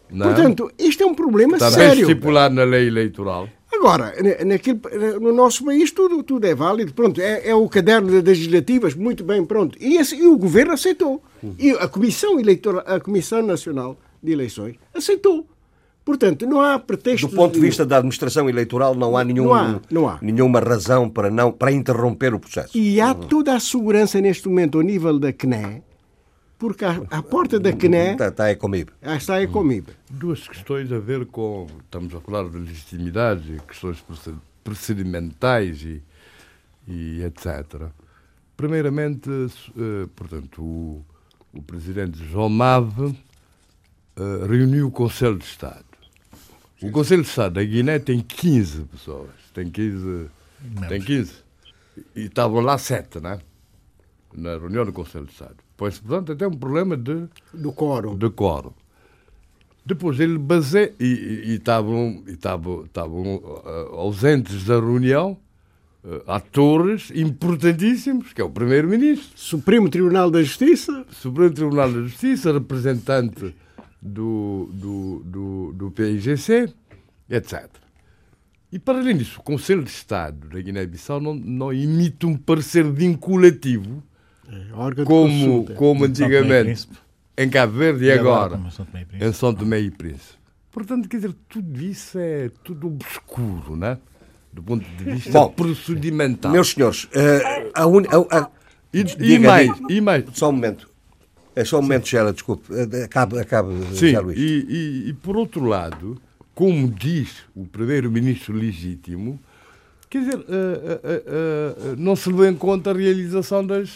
Não. é? Portanto, isto é um problema Está bem sério. estipulado na lei eleitoral. Agora, na- naquele, no nosso país tudo, tudo é válido. Pronto, é, é o caderno das legislativas, muito bem, pronto. E, esse- e o governo aceitou. E a Comissão, Eleitoral, a Comissão Nacional de Eleições aceitou. Portanto, não há pretexto. Do ponto de vista da administração eleitoral, não há, nenhum, Não há, não há. nenhuma razão para, não, para interromper o processo. E há toda a segurança neste momento ao nível da CNE, porque à, à porta da CNE Está, está aí comigo. ah, está a Comib. Duas questões a ver com. Estamos a falar de legitimidade, questões proced- procedimentais e, e etc. Primeiramente, eh, portanto, o, o presidente João Mave eh, reuniu o Conselho de Estado. O Conselho de Estado da Guiné tem 15 pessoas. Tem 15. Tem 15. E estavam lá sete, né? Na reunião do Conselho de Estado. Pois, portanto, até um problema de Do quórum. de quórum. Depois ele baseia e- estavam ah, ausentes da reunião ah, atores importantíssimos, que é o primeiro-ministro, Supremo Tribunal da Justiça, Supremo Tribunal da Justiça, representante do, do, do, do PIGC, etc. E, para além disso, o Conselho de Estado da Guiné-Bissau não, não emite um parecer vinculativo, de como, como antigamente em Cabo Verde e, E agora, São Príncipe. em São Tomé e Príncipe. Portanto, quer dizer, tudo isso é tudo obscuro, né? Do ponto de vista Bom, procedimental. Meus senhores, eh, a un... a- a- E, e diga, mais, e mais. Só um momento. É só um momento, Gera, desculpe. Acabe, acabe Sim, José Luís. e, e, e por outro lado, como diz o primeiro-ministro legítimo, quer dizer, eh, eh, eh, não se levou em conta a realização das,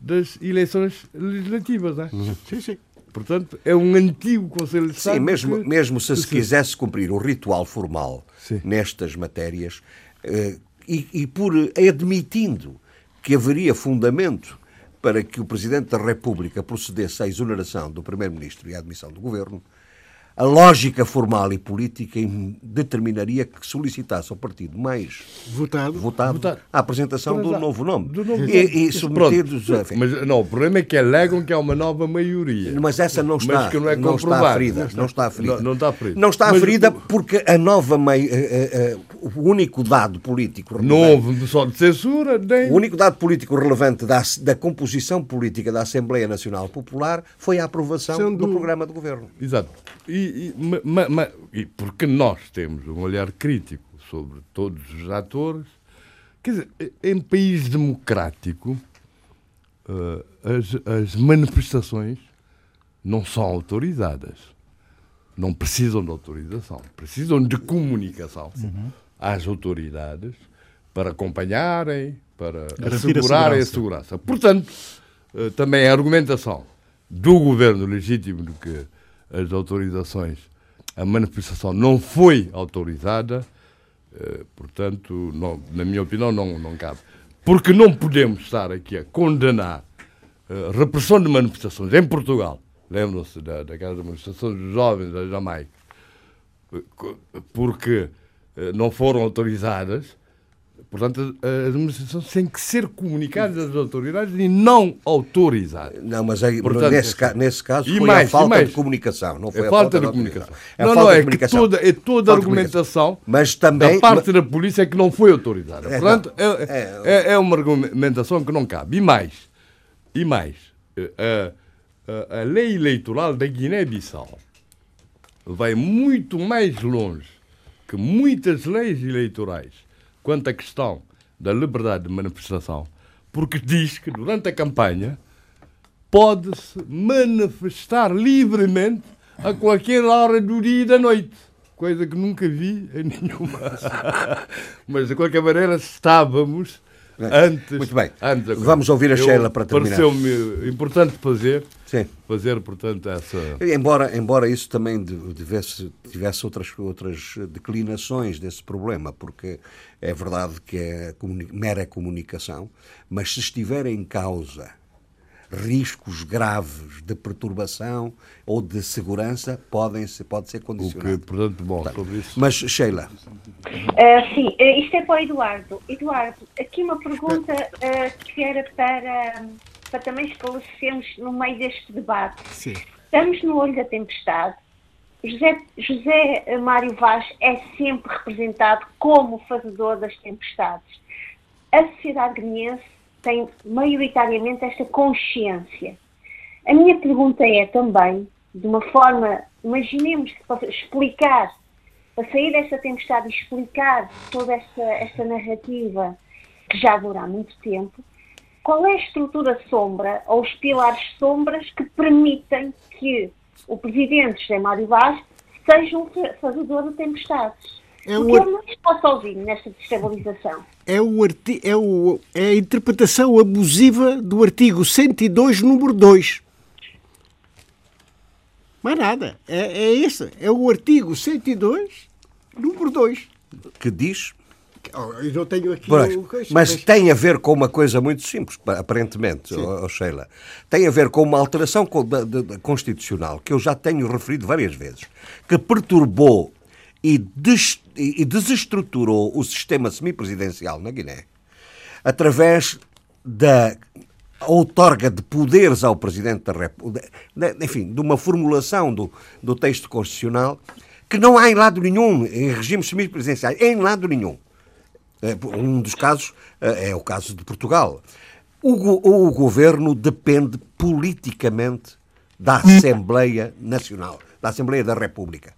das eleições legislativas, né? Sim, sim. Portanto, é um antigo Conselho de Estado. Sim, mesmo, que- mesmo se se quisesse cumprir o ritual formal Sim. nestas matérias eh, e, e por admitindo que haveria fundamento para que o Presidente da República procedesse à exoneração do Primeiro-Ministro e à admissão do Governo, a lógica formal e política determinaria que solicitasse ao partido mais Votado. votado, Votado. a apresentação do Exato. novo nome. Do novo e, nome. e submetidos. Mas não, o problema é que alegam que há uma nova maioria. Mas essa não está, Mas que não é está comprovado. aferida. Não está aferida. Não, não está aferida. Não está Mas porque a nova mei- eh, eh, eh, o único dado político Não relevante, houve só de censura, nem. o único dado político relevante da, da composição política da Assembleia Nacional Popular foi a aprovação São do programa de governo. Exato. E, e, ma- ma- ma- e porque nós temos um olhar crítico sobre todos os atores, quer dizer, em país democrático, eh, as, as manifestações não são autorizadas. Não precisam de autorização. Precisam de comunicação às autoridades para acompanharem, para Garantir a assegurarem a segurança. segurança. Portanto, eh, também a argumentação do governo legítimo de que as autorizações, a manifestação não foi autorizada, eh, portanto, não- na minha opinião, não, não cabe. Porque não podemos estar aqui a condenar a repressão de manifestações em Portugal. Lembram-se da, daquelas manifestações dos jovens da Jamaica, eh, porque eh, não foram autorizadas. Portanto, as manifestações têm que ser comunicadas às autoridades e não autorizadas. Não, mas aí, Portanto, nesse, ca- nesse caso foi mais, a falta mais. de comunicação. Não foi É a falta de comunicação. É não, não, é que comunicação. toda, é toda a argumentação Mas também- da parte da polícia é que não foi autorizada. É, Portanto, não. é, é, é uma argumentação que não cabe. E mais, e mais, eh, a, a, a lei eleitoral da Guiné-Bissau vai muito mais longe que muitas leis eleitorais quanto à questão da liberdade de manifestação, porque diz que durante a campanha pode-se manifestar livremente a qualquer hora do dia e da noite. Coisa que nunca vi em nenhuma. Mas de qualquer maneira estávamos antes. Muito bem. antes. Vamos ouvir a Sheila para terminar. Pareceu-me importante fazer, Sim. fazer, portanto, essa. Embora, embora isso também de- devesse, tivesse outras, outras declinações desse problema, porque é verdade que é comuni- mera comunicação, mas se estiver em causa riscos graves de perturbação ou de segurança, podem ser, pode ser O que, condicionado. portanto, bom, sobre isso. Mas, Sheila, Ah, sim, ah, isto é para o Eduardo. Eduardo, aqui uma pergunta ah, que era para, para também esclarecermos no meio deste debate. Sim. Estamos no olho da tempestade. José, José Mário Vaz é sempre representado como o fazedor das tempestades. A sociedade guineense tem maioritariamente esta consciência. A minha pergunta é também, de uma forma, imaginemos que para explicar, para sair desta tempestade e explicar toda esta, esta narrativa que já dura há muito tempo, qual é a estrutura sombra ou os pilares sombras que permitem que o presidente José Mário Vaz seja um fazedor de tempestades? É o Porque ele não está sozinho nesta destabilização. É, o arti é, o, é a interpretação abusiva do artigo 102, número 2. Mais nada. É, é esse. É o artigo 102, número 2. Que diz Oh, eu não tenho aqui pois, o... Mas tem a ver com uma coisa muito simples, aparentemente, oh, Sheila. Tem a ver com uma alteração constitucional que eu já tenho referido várias vezes, que perturbou e, des, e desestruturou o sistema semipresidencial na Guiné através da outorga de poderes ao Presidente da República, enfim, de uma formulação do, do texto constitucional que não há em lado nenhum, em regimes semipresidenciais, em lado nenhum. É, um dos casos é, é o caso de Portugal. O, o governo depende politicamente da Assembleia Nacional, da Assembleia da República.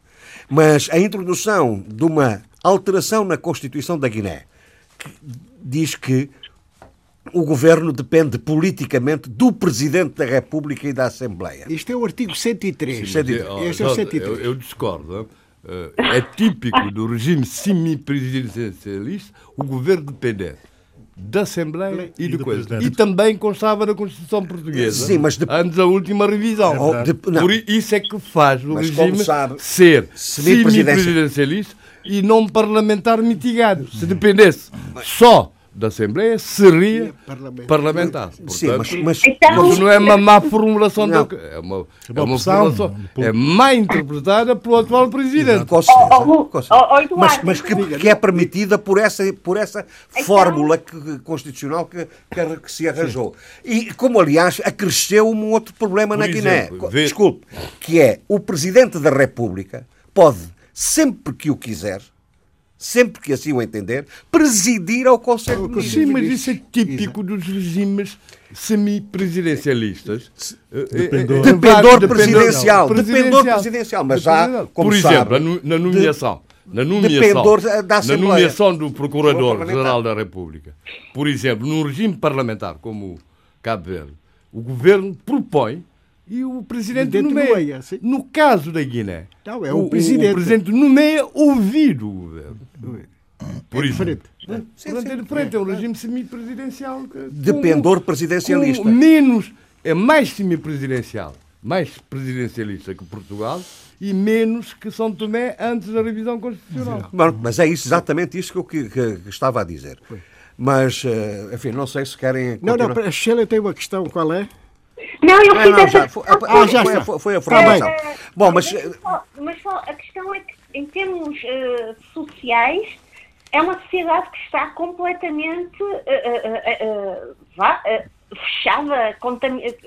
Mas a introdução de uma alteração na Constituição da Guiné que diz que o governo depende politicamente do Presidente da República e da Assembleia. Isto é o artigo 103. Sim, este é o 103. Eu, eu discordo. Eh, é típico do regime semi-presidencialista o governo depender da Assembleia e, e do, coisa. E também constava na Constituição Portuguesa. Sim, mas de... antes da última revisão. É de... Por isso é que faz o mas regime sabe, ser semi-presidencialista e não parlamentar mitigado. Se dependesse mas... só da Assembleia seria parlamentar. parlamentar. Portanto, Sim, mas, mas, então, mas, não é uma má formulação, não. Da, é uma, é uma formulação, é má interpretada pelo atual Presidente. Com certeza, oh, oh, oh, mas, mas que, que, é permitida por essa, por essa então, fórmula que, constitucional que, que, que, se arranjou. E como, aliás, acresceu um outro problema por na Guiné. Vê... Desculpe, que é o Presidente da República pode, sempre que o quiser, sempre que assim o entender, presidir ao Conselho de Ministros. Sim, mas isso é típico dos regimes semi-presidencialistas. Dependor, dependor, dependor presidencial. Dependor presidencial. Mas já, como Por exemplo, sabe, na nomeação. Na nomeação, na nomeação do Procurador-Geral da República. Por exemplo, num regime parlamentar como Cabo Verde, o governo propõe e o presidente nomeia. nomeia no caso da Guiné, não, é o, o, presidente. o presidente nomeia ouvido o governo. Por é isso. Diferente. É, sim, sim, é diferente, é um regime semipresidencial. Dependor presidencialista. menos, é mais semipresidencial, mais presidencialista que Portugal e menos que São Tomé antes da revisão constitucional. Mas, mas é isso, exatamente isso que eu que, que, que estava a dizer. Mas, eh, enfim, não sei se querem. Continuar. Não, não, a Sheila tem uma questão, qual é? Não, eu fiz não, já, foi, ah, já foi, foi, foi a formação. É, Bom, mas... mas a questão é que, em termos uh, sociais, é uma sociedade que está completamente uh, uh, fechada,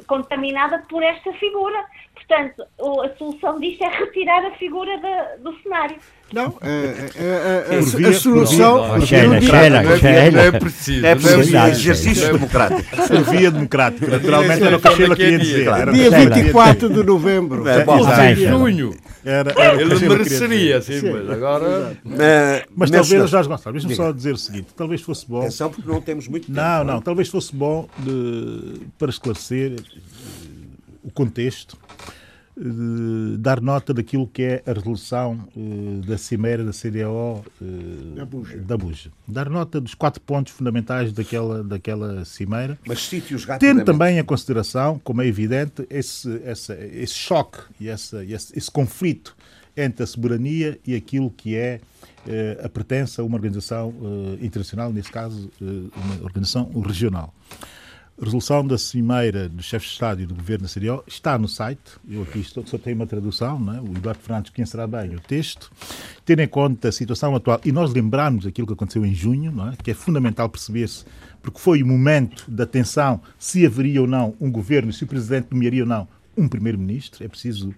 contaminada por esta figura. Portanto, a solução disto é retirar a figura da, do cenário. Não, é, é, é, a, a, solução. Sheila, Sheila, Sheila. Não é preciso. É preciso. É exercício democrático. Por via democrática. Naturalmente era o que a Sheila queria dizer. Dia 24 de novembro. É, bom, junho. Era, era Ele mereceria, sim, mas agora. Mas talvez, Jorge Gonçalves, deixa-me só dizer o seguinte: talvez fosse bom. Atenção, porque não temos muito tempo. Não, não, talvez fosse bom para esclarecer o contexto dar nota daquilo que é a resolução uh, da Cimeira da CDO uh, da, Buja. da Buja. Dar nota dos quatro pontos fundamentais daquela, daquela Cimeira. Mas sítios Tendo também em consideração, como é evidente, esse, esse, esse choque e esse, esse, esse conflito entre a soberania e aquilo que é uh, a pertença a uma organização internacional, nesse caso, uma organização regional. A resolução da Cimeira dos chefes de Estado e do Governo da CDO está no site. Eu aqui estou, só tenho uma tradução, não é? o Eduardo Fernandes conhecerá bem o texto. Tendo em conta a situação atual e nós lembrarmos aquilo que aconteceu em junho, é? que é fundamental perceber-se, porque foi o momento da tensão se haveria ou não um governo, se o Presidente nomearia ou não um Primeiro-Ministro. É preciso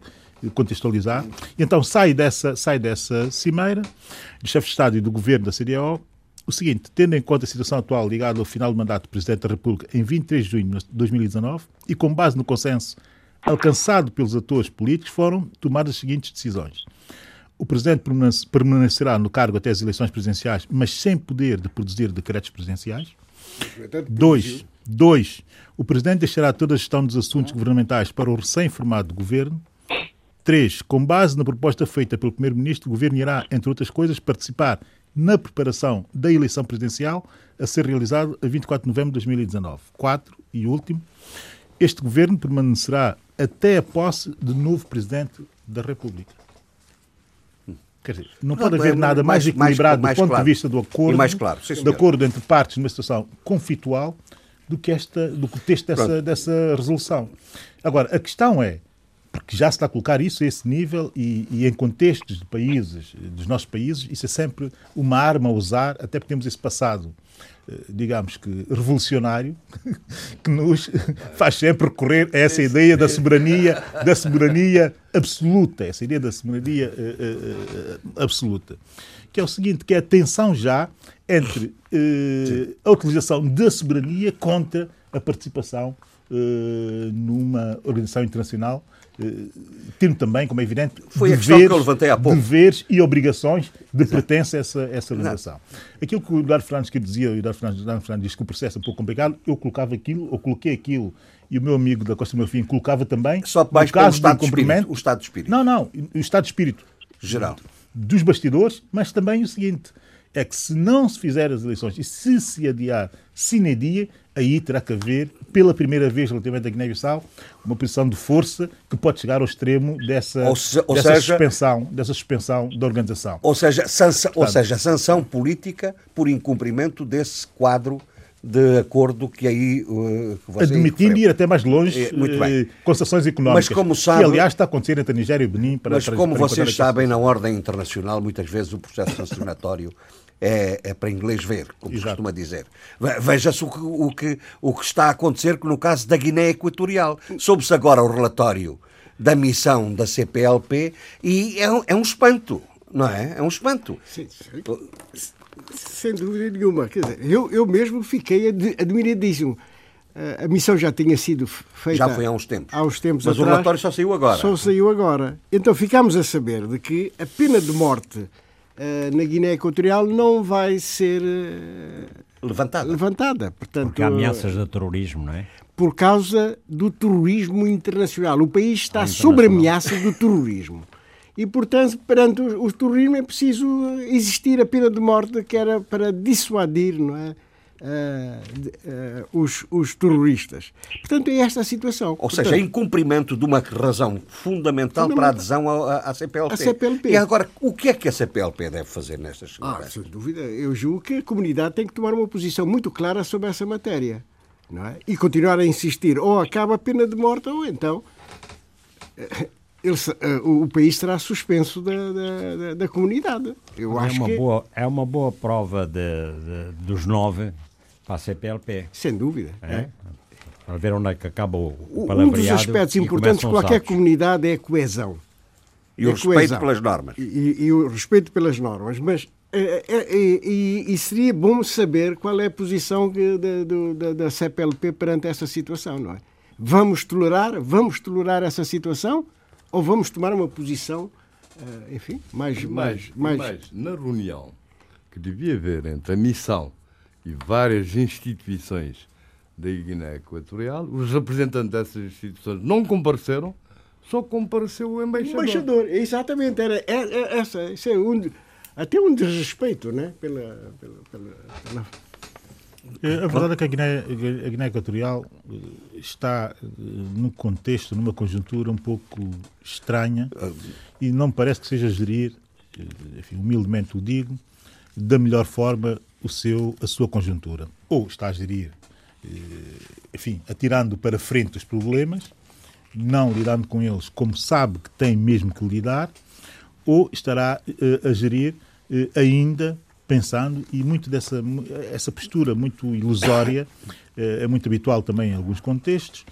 contextualizar. E então sai dessa, sai dessa cimeira do chefe de Estado e do governo da CDAO o seguinte, tendo em conta a situação atual ligada ao final do mandato do Presidente da República em 23 de junho de 2019 e com base no consenso alcançado pelos atores políticos, foram tomadas as seguintes decisões. O Presidente permanecerá no cargo até as eleições presidenciais, mas sem poder de produzir decretos presidenciais. Dois, dois, o Presidente deixará toda a gestão dos assuntos governamentais para o recém-formado governo. Três, com base na proposta feita pelo Primeiro-Ministro, o Governo irá, entre outras coisas, participar na preparação da eleição presidencial a ser realizada a 24 de novembro de 2019. Quatro, e último, este governo permanecerá até a posse do novo Presidente da República. Quer dizer, não, não pode haver é, nada mais, mais equilibrado mais, mais do ponto claro. de vista do acordo, mais claro. Sim, de acordo entre partes numa situação conflitual do que, esta, do que o texto dessa, dessa resolução. Agora, a questão é, porque já se está a colocar isso a esse nível e, e, em contextos de países, dos nossos países, isso é sempre uma arma a usar, até porque temos esse passado, eh, digamos que revolucionário, que nos faz sempre recorrer a essa ideia da soberania, da soberania absoluta, essa ideia da soberania uh, uh, absoluta, que é o seguinte, que é a tensão já entre a utilização da soberania contra a participação numa organização internacional eh, tendo também, como é evidente, Foi deveres, eu deveres e obrigações de pertença a essa, essa organização. Aquilo que o Eduardo Fernandes que dizia, o Eduardo Fernandes, Eduardo Fernandes disse que o processo é um pouco complicado, eu colocava aquilo, ou coloquei aquilo, e o meu amigo da Costa do Melfim colocava também, Só mais caso o estado, de espírito, o estado de espírito. Não, não, o estado de espírito. Geral. Dos bastidores, mas também o seguinte, é que se não se fizer as eleições e se se adiar sine dia, aí terá que haver, pela primeira vez relativamente à Guiné-Bissau, uma posição de força que pode chegar ao extremo dessa, se, dessa, seja, suspensão, dessa suspensão da organização. Ou seja, sanção, Portanto, ou seja, sanção política por incumprimento desse quadro de acordo que aí uh, admitindo ir até mais longe é, muito bem. Uh, concessões económicas mas como sabe, que aliás está a acontecer entre a Nigéria e o Benin para mas como vocês sabem na ordem internacional muitas vezes o processo sancionatório é, é para inglês ver, como se costuma dizer. Veja-se o que, o, que, o que está a acontecer no caso da Guiné Equatorial. Soube-se agora o relatório da missão da CPLP e é um, é um espanto, não é? É um espanto. Sim, sim. Sem dúvida nenhuma. Quer dizer, eu, eu mesmo fiquei admiradíssimo. A missão já tinha sido feita. Já foi há uns tempos. Há uns tempos Mas atrás, o relatório só saiu agora. Só saiu agora. Então ficámos a saber de que a pena de morte eh, na Guiné Equatorial não vai ser eh, levantada. levantada. Portanto, Porque há ameaças de terrorismo, não é? Por causa do terrorismo internacional. O país está ah, sob ameaça do terrorismo. E, portanto, perante o, o terrorismo é preciso existir a pena de morte que era para dissuadir, não é? Uh, uh, os, os, terroristas. Portanto, é esta a situação. Ou Portanto, seja, incumprimento de uma razão fundamental, fundamental. para a adesão à, à, CPLP. A CPLP. E agora, o que é que a CPLP deve fazer nestas ah, Sem dúvida. Eu julgo que a comunidade tem que tomar uma posição muito clara sobre essa matéria. Não é? E continuar a insistir. Ou acaba a pena de morte, ou então eh, ele, o país será suspenso da, da, da comunidade. Eu é acho uma que... boa É uma boa prova de, de, dos nove para a CPLP. Sem dúvida. É? É? Para ver onde é que acaba o, o Um dos aspectos importantes de qualquer comunidade é a coesão. E o respeito coesão. pelas normas. E, e, o respeito pelas normas. Mas é, é, é, e, e, seria bom saber qual é a posição da, da, da CPLP perante essa situação, não é? Vamos tolerar, vamos tolerar essa situação ou vamos tomar uma posição, enfim, mais, mais, mais, mais... na reunião que devia haver entre a missão e várias instituições da Guiné Equatorial, os representantes dessas instituições não compareceram, só compareceu o embaixador. Embaixador, exatamente, era, era, era essa, isso é um, até um desrespeito, né, pela, pela, pela, pela é, a verdade é que a Guiné, a Guiné Equatorial eh, está eh, num contexto, numa conjuntura um pouco estranha e não me parece que seja gerir, eh, enfim, humildemente o digo, da melhor forma o seu, a sua conjuntura. Ou está a gerir, enfim, atirando para frente os problemas, não lidando com eles como sabe que tem mesmo que lidar, ou estará a gerir ainda pensando e muito dessa essa postura muito ilusória eh, é muito habitual também em alguns contextos, eh,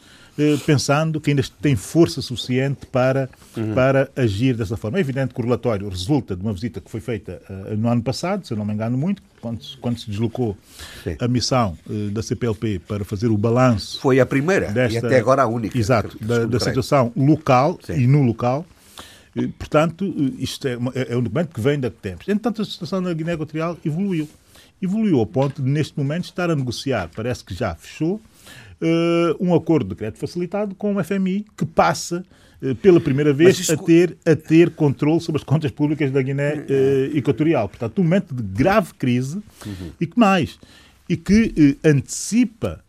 pensando que ainda tem força suficiente para, uhum. para agir dessa forma. É evidente que o relatório resulta de uma visita que foi feita uh, no ano passado, se eu não me engano muito, quando, quando se deslocou Sim. a missão uh, da CPLP para fazer o balanço. Foi a primeira desta, e até agora a única. Exato, da, da situação local Sim. e no local. Portanto, isto é, é, é um documento que vem de tempos. Entretanto, a situação na Guiné Equatorial evoluiu. Evoluiu ao ponto de, neste momento, estar a negociar, parece que já fechou, uh, um acordo de crédito facilitado com o FMI que passa uh, pela primeira vez isso... a, ter, a ter controle sobre as contas públicas da Guiné uh, Equatorial. Portanto, um momento de grave crise uhum. e que mais? E que antecipa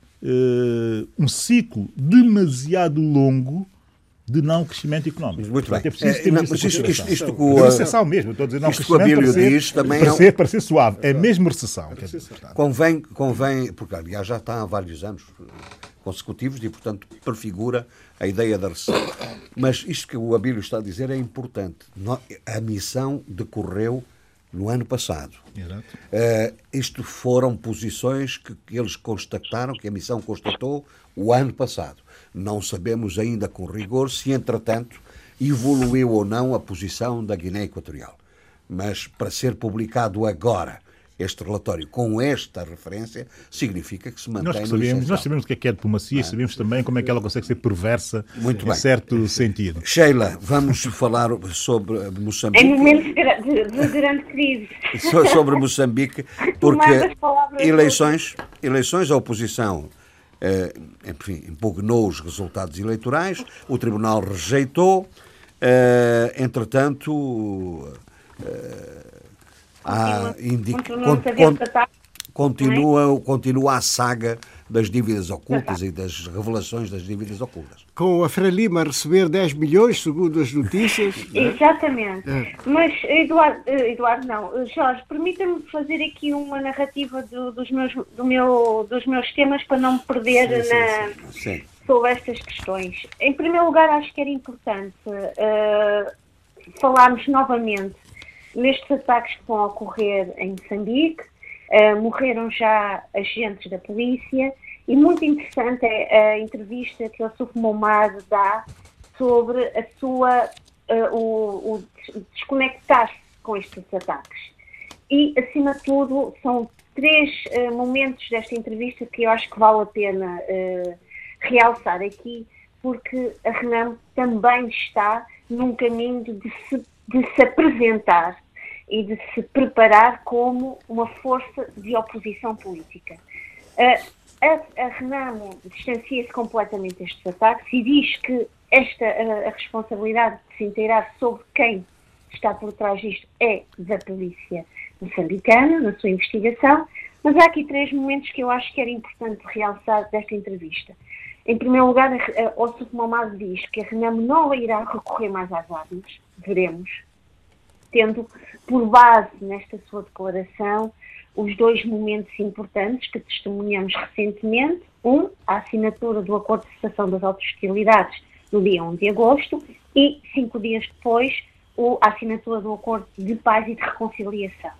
um ciclo demasiado longo de não crescimento económico. Muito bem. É preciso ter não, isso isto, isto, isto com a... recessão mesmo. Estou a dizer, não, isto que o Abílio diz também para, é um... ser, para ser suave. É mesmo recessão. Convém, convém, porque aliás já está há vários anos consecutivos e, portanto, prefigura a ideia da recessão. Mas isto que o Abílio está a dizer é importante. A missão decorreu no ano passado. Uh, isto foram posições que, que eles constataram, que a missão constatou o ano passado. Não sabemos ainda com rigor se, entretanto, evoluiu ou não a posição da Guiné Equatorial. Mas para ser publicado agora este relatório com esta referência significa que se mantém nós sabemos, Nós sabemos o que é que é diplomacia e sabemos também como é que ela consegue ser perversa Muito em bem. certo sentido. Sheila, vamos falar sobre Moçambique. Em momentos de, de grande crise. Sobre Moçambique, porque eleições, eleições, a oposição enfim, impugnou os resultados eleitorais, o Tribunal rejeitou, eh, entretanto, eh, há indica, continua, continua a saga das dívidas ocultas e das revelações das dívidas ocultas. Com a Frelima receber 10 milhões, segundo as notícias. É? Exatamente. É. Mas, Eduardo, eh, Eduardo não, eh, Jorge, permita-me fazer aqui uma narrativa do, dos, meus, do meu, dos meus temas para não me perder sim, na, sim, sim. sobre estas questões. Em primeiro lugar, acho que era importante uh, falarmos novamente nestes ataques que vão ocorrer em Moçambique, Uh, morreram já agentes da polícia e muito interessante é a entrevista que o Suf Momad dá sobre a sua uh, o, o desconectar-se com estes ataques. E, acima de tudo, são três uh, momentos desta entrevista que eu acho que vale a pena realçar aqui, porque a Renan também está num caminho de se, de se apresentar e de se preparar como uma força de oposição política. a, a Renamo distancia-se completamente destes ataques e diz que esta a, a responsabilidade de se inteirar sobre quem está por trás disto é da polícia moçambicana, na sua investigação, mas há aqui três momentos que eu acho que era importante realçar desta entrevista. Em primeiro lugar, o Momad diz que a Renamo não irá recorrer mais às armas, veremos, tendo por base nesta sua declaração os dois momentos importantes que testemunhamos recentemente. Um, a assinatura do Acordo de Cessação das Hostilidades no dia 1 de agosto e, cinco dias depois, a assinatura do Acordo de Paz e de Reconciliação.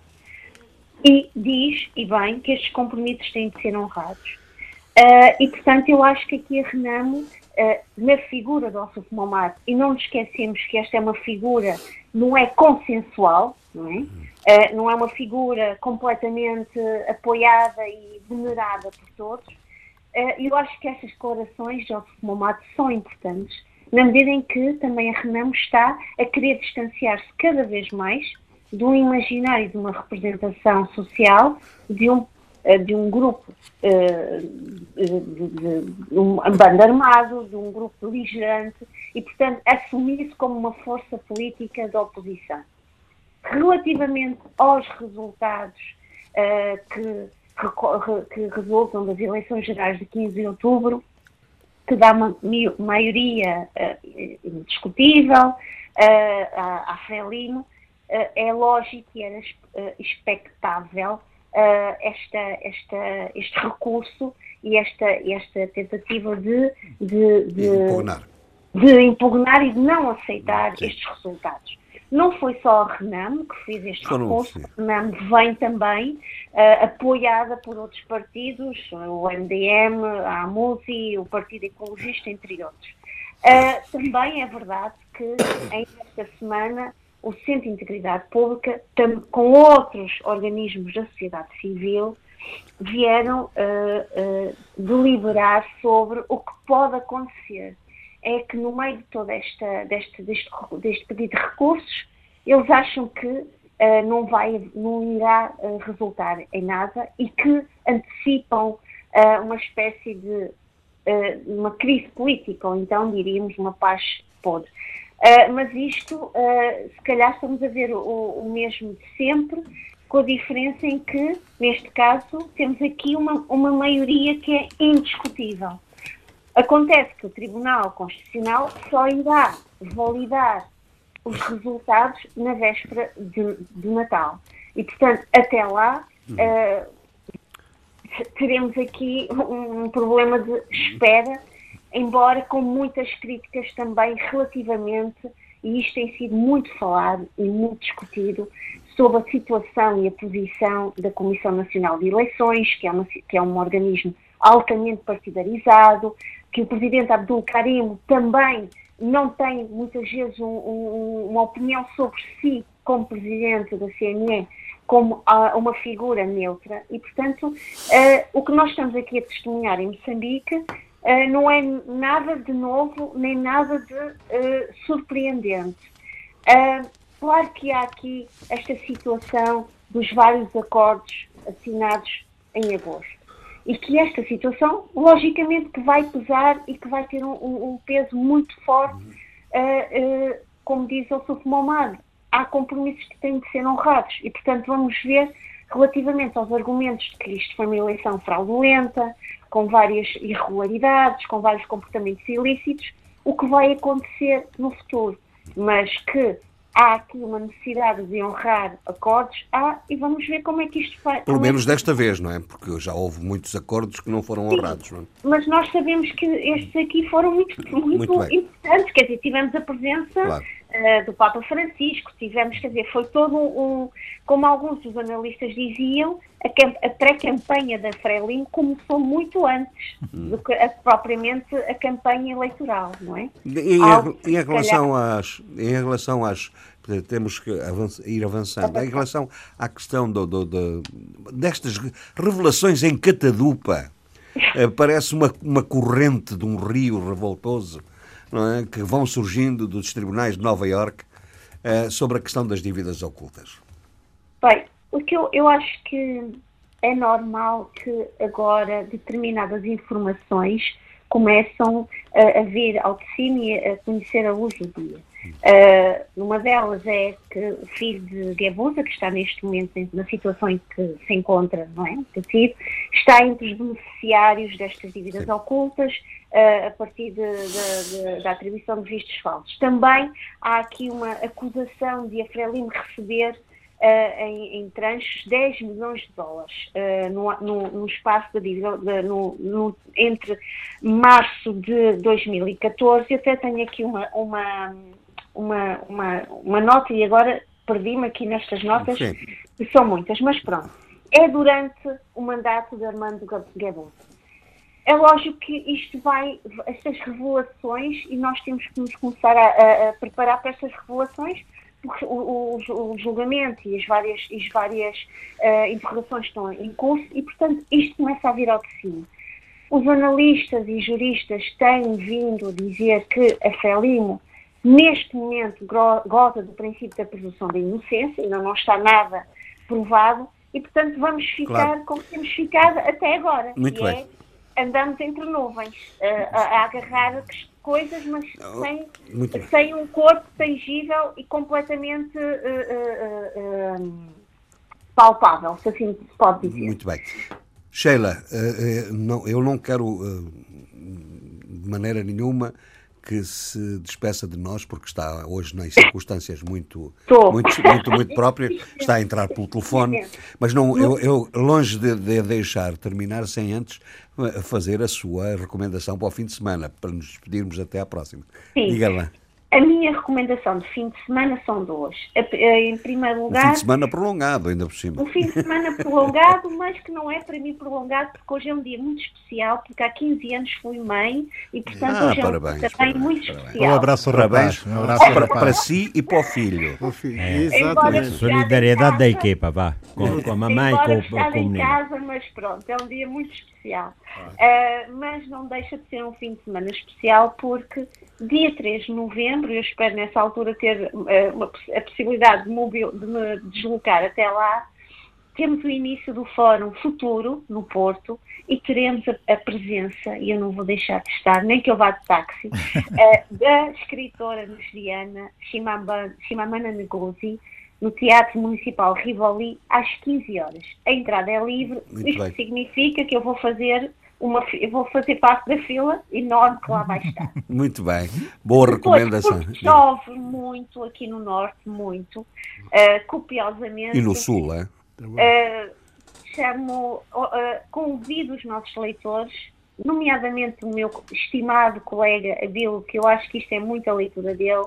E diz, e bem, que estes compromissos têm de ser honrados. Uh, e, portanto, eu acho que aqui a uh, na figura do Alço Momar, e não nos esquecemos que esta é uma figura, não é consensual, não é? Uh, não é uma figura completamente apoiada e venerada por todos. Uh, eu acho que estas declarações de Alço Momar são importantes, na medida em que também a Renamo está a querer distanciar-se cada vez mais um imaginário de uma representação social de um eh, de um grupo eh, de, de, de um bando armado, de um grupo beligerante e, portanto, assumir-se como uma força política da oposição. Relativamente aos resultados uh, que, que, resultam das eleições gerais de 15 de outubro, que dá uma maioria uh, indiscutível uh, à, à Frelimo, é lógico e era expectável esta, esta, este recurso e esta, esta tentativa de, de, de, impugnar. de impugnar e de não aceitar Sim. estes resultados. Não foi só a Renam que fez este Foram, recurso, a Renam vem também uh, apoiada por outros partidos, o MDM, a AMUSI, o Partido Ecologista, entre outros. Uh, também é verdade que em esta semana o Centro de Integridade Pública, com outros organismos da sociedade civil, vieram uh, uh, deliberar sobre o que pode acontecer. É que no meio de todo esta, deste, deste, deste pedido de recursos, eles acham que uh, não, vai, não irá resultar em nada e que antecipam uma espécie de uma crise política, ou então diríamos uma paz podre. mas isto, se calhar estamos a ver o, o mesmo de sempre, com a diferença em que, neste caso, temos aqui uma, uma maioria que é indiscutível. Acontece que o Tribunal Constitucional só irá validar os resultados na véspera de, de Natal. E, portanto, até lá, uh, teremos aqui um, um problema de espera, embora com muitas críticas também relativamente, e isto tem sido muito falado e muito discutido, sobre a situação e a posição da Comissão Nacional de Eleições, que é, uma, que é um organismo altamente partidarizado, que o presidente Abdul Karim também não tem muitas vezes um, um, uma opinião sobre si como presidente da CNE, como uma figura neutra. E, portanto, uh, o que nós estamos aqui a testemunhar em Moçambique uh, não é nada de novo, nem nada de uh, surpreendente. Claro que há aqui esta situação dos vários acordos assinados em agosto. E que esta situação, logicamente, que vai pesar e que vai ter um, um peso muito forte, uh, uh, como diz o Suf Momad, há compromissos que têm de ser honrados. E, portanto, vamos ver, relativamente aos argumentos de que isto foi uma eleição fraudulenta, com várias irregularidades, com vários comportamentos ilícitos, o que vai acontecer no futuro. Mas que há aqui uma necessidade de honrar acordos, há, e vamos ver como é que isto vai. Pelo menos desta vez, não é? Porque já houve muitos acordos que não foram Sim, honrados, não é? Mas nós sabemos que estes aqui foram muito, muito, muito importantes, quer dizer, tivemos a presença claro. Uh, do Papa Francisco, tivemos, quer dizer, foi todo um, como alguns dos analistas diziam, a, a pré-campanha da Frelimo começou muito antes uhum. do que a, propriamente a campanha eleitoral, não é? Em, em, relação, calhar... às, em relação às temos que ir avançando. Em relação à questão do, do, do, destas revelações em catadupa, eh, parece uma, uma corrente de um rio revoltoso é? que vão surgindo dos tribunais de Nova Iorque eh, sobre a questão das dívidas ocultas. Bem, o que eu, eu acho que é normal que agora determinadas informações começam a, a vir ao cima e a conhecer a luz do dia. Uh, uma delas é que o filho de Guebuza, que está neste momento na situação em que se encontra, não é? está entre os beneficiários destas dívidas Sim. ocultas a partir de, de, de, da atribuição de vistos falsos. Também há aqui uma acusação de a Frelimo receber Uh, em, em tranches 10 milhões de dólares uh, no, no, no, espaço de, no, entre março de 2014 até tenho aqui uma, uma, uma, uma, uma nota e agora perdi-me aqui nestas notas, Sim. que são muitas, mas pronto. É durante o mandato de Armando Gabon. É lógico que isto vai, estas revelações, e nós temos que nos começar a, a, a preparar para estas revelações, porque o, o, o, julgamento e as várias, as várias uh, interrogações estão em curso e, portanto, isto começa a vir ao de cima. Os analistas e juristas têm vindo a dizer que a FELIMO neste momento goza do princípio da presunção da inocência, ainda não está nada provado, e portanto vamos ficar claro. como temos ficado até agora. Muito bem. É, andamos entre nuvens, a, a agarrar coisas, mas oh, sem, sem um corpo tangível e completamente uh, uh, uh, palpável, se assim se pode dizer. Muito bem. Sheila, eh, eh, não, eu não quero eh, de maneira nenhuma que se despeça de nós, porque está hoje em circunstâncias muito, muito, muito, muito, próprias, está a entrar pelo telefone, mas não, eu, eu longe de, de, deixar terminar sem antes eh, fazer a sua recomendação para o fim de semana, para nos despedirmos até à próxima. Diga lá. A minha recomendação de fim de semana são duas. Em primeiro lugar. Um fim de semana prolongado, ainda por cima. Um fim de semana prolongado, mas que não é para mim prolongado, porque hoje é um dia muito especial, porque há 15 anos fui mãe e, portanto, Ah, hoje parabéns, é um dia também parabéns, muito parabéns. especial. Um abraço rapaz. Um abraço para, rapaz. para si e para o filho. Meu filho, Embora Exatamente. Solidariedade da equipa, vá. Com, com a mamãe e com, com, o em menino. casa, mas pronto, é um dia muito especial. Ah, mas não deixa de ser um fim de semana especial porque dia 3 de novembro, eu espero nessa altura ter ah, uma a possibilidade de, mobil- de me deslocar até lá, temos o início do Fórum Futuro, no Porto, e teremos a, a presença, e eu não vou deixar de estar, nem que eu vá de táxi, eh, da escritora nigeriana Chimamanda Ngozi, no Teatro Municipal Rivoli, às 15 horas. A entrada é livre, Muito isto bem. significa que eu vou fazer uma, eu vou fazer parte da fila enorme que lá vai estar. Muito bem. Boa Depois, recomendação. chove muito aqui no Norte, muito, eh, copiosamente. E no Sul, é? Uh, chamo, uh, convido os nossos leitores, nomeadamente o meu estimado colega Abilo, que eu acho que isto é muita leitura dele,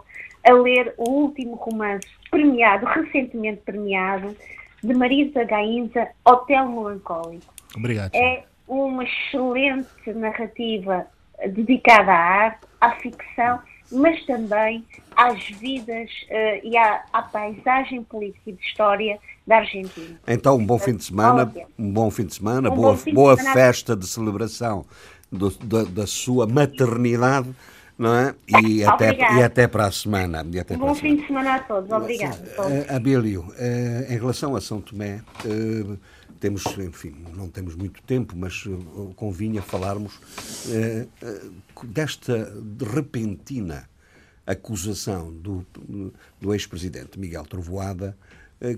a ler o último romance premiado, recentemente premiado, de Marisa Gainza, Hotel Melancólico. Obrigado. É uma excelente narrativa dedicada à arte, à ficção, mas também às vidas eh, e à, à paisagem política e de história da Argentina. Então, um bom fim de semana, um bom fim de semana, Um boa, de boa semana. festa de celebração do- da, da sua maternidade, não é? E até, Obrigada. e até para a semana. E até Um para a bom semana. fim de semana a todos. Obrigada. Eh, Abílio, eh, em relação a São Tomé, eh, temos, enfim, não temos muito tempo, mas convinha falarmos desta repentina acusação do, do ex-presidente Miguel Trovoada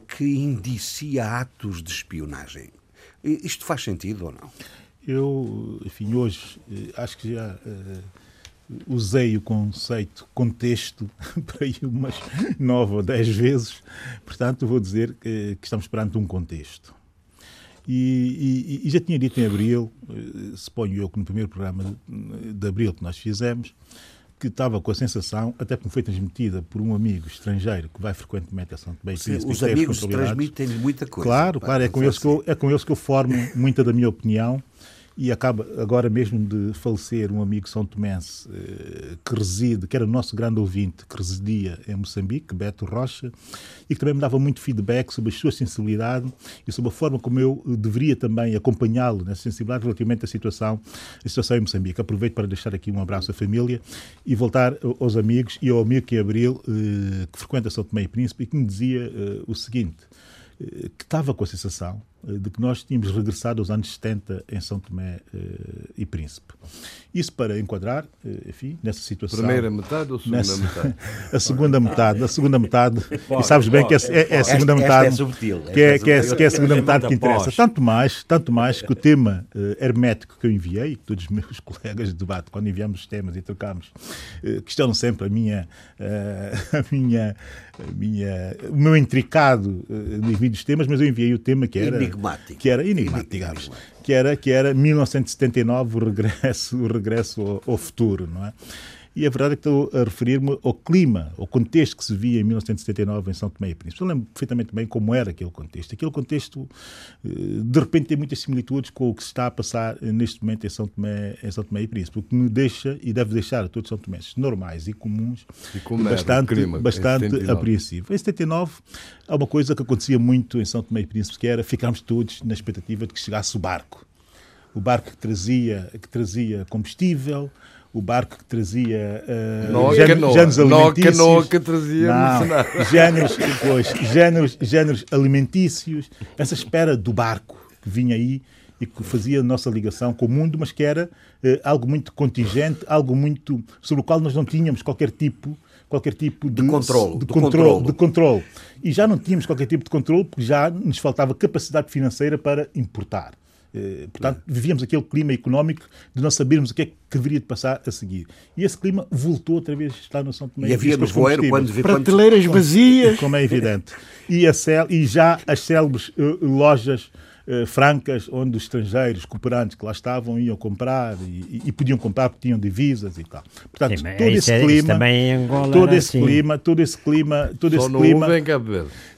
que indicia atos de espionagem. Isto faz sentido ou não? Eu, enfim, hoje acho que já usei o conceito contexto para aí umas nove ou dez vezes, portanto vou dizer que, que estamos perante um contexto. E, e- e já tinha dito em abril, eh, suponho eu que no primeiro programa de, de abril que nós fizemos, que estava com a sensação, até porque foi transmitida por um amigo estrangeiro que vai frequentemente a São Tomé Príncipe, Os que amigos transmitem muita coisa. Claro, claro, é com, eles que eu, é com eles que eu formo muita da minha opinião e acaba agora mesmo de falecer um amigo são tomense eh, que reside, que era o nosso grande ouvinte, que residia em Moçambique, Beto Rocha, e que também me dava muito feedback sobre a sua sensibilidade e sobre a forma como eu deveria também acompanhá-lo nessa sensibilidade relativamente à situação, à situação em Moçambique. Aproveito para deixar aqui um abraço à família e voltar aos amigos e ao amigo que é Abril, eh, que frequenta São Tomé e Príncipe, e que me dizia eh, o seguinte, que estava com a sensação de que nós tínhamos regressado aos anos 70 em São Tomé eh, e Príncipe. Isso para enquadrar, eh, enfim, nessa situação. Primeira metade ou segunda nessa- metade? a segunda metade, a segunda metade, e sabes bem que é, é- é a segunda Esta- metade, esta é subtil, que é, esta que é é, subtil. que é a segunda metade que interessa. Tanto mais, tanto mais que o tema eh, hermético que eu enviei, que todos os meus colegas de debate, quando enviamos os temas e trocamos, eh, questionam sempre a minha, eh, a minha, a minha, o meu intricado eh, envio dos temas, mas eu enviei o tema que era Enigmático. que era enigmático, digamos, que era que era 1979 o regresso, o regresso ao, ao futuro, não é? E a verdade é que estou a referir-me ao clima, ao contexto que se via em 1979 em São Tomé e Príncipe. Eu lembro perfeitamente bem como era aquele contexto. Aquele contexto, eh, de repente, tem muitas similitudes com o que se está a passar eh, neste momento em São Tomé, em São Tomé e Príncipe, o que me deixa e deve deixar a todos os São Tomenses normais e comuns E como era bastante, em bastante 79? apreensivo. Em 79, há uma coisa que acontecia muito em São Tomé e Príncipe, que era ficarmos todos na expectativa de que chegasse o barco. O barco que trazia, que trazia combustível, o barco que trazia uh, Não canoa. géneros Não a alimentícios. canoa que trazia Não, mercenários. géneros, pois, géneros, géneros alimentícios, essa espera do barco que vinha aí e que fazia a nossa ligação com o mundo, mas que era eh, algo muito contingente, algo muito sobre o qual nós não tínhamos qualquer tipo qualquer tipo de, controlo, de de controle, de controle. E já não tínhamos qualquer tipo de controle porque já nos faltava capacidade financeira para importar. Eh, Portanto, vivíamos aquele clima económico de não sabermos o que é que deveria de passar a seguir. E esse clima voltou outra vez a estar no São Tomé E havia Príncipe no com os voeiro, quando, Prateleiras vazias. Como é evidente. E, a cel- e já as célebres eh, lojas eh, francas, onde os estrangeiros cooperantes que lá estavam iam comprar e, e podiam comprar porque tinham divisas e tal. Portanto, Sim, todo esse é, clima, todo esse assim. clima, todo esse clima, todo Só esse clima,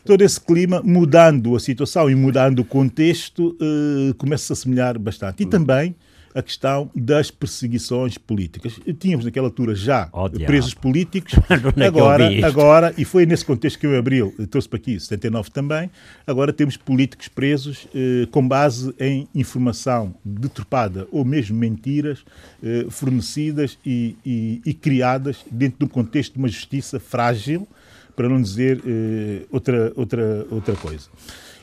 todo esse clima mudando a situação e mudando o contexto eh, começa a se assemelhar bastante. E também a questão das perseguições políticas. Tínhamos naquela altura já Oh, diabo. presos políticos, é agora, agora, e foi nesse contexto que eu em abril trouxe para aqui, 79 também, agora temos políticos presos eh, com base em informação deturpada ou mesmo mentiras eh, fornecidas e, e- e criadas dentro de um contexto de uma justiça frágil, para não dizer eh, outra, outra, outra coisa.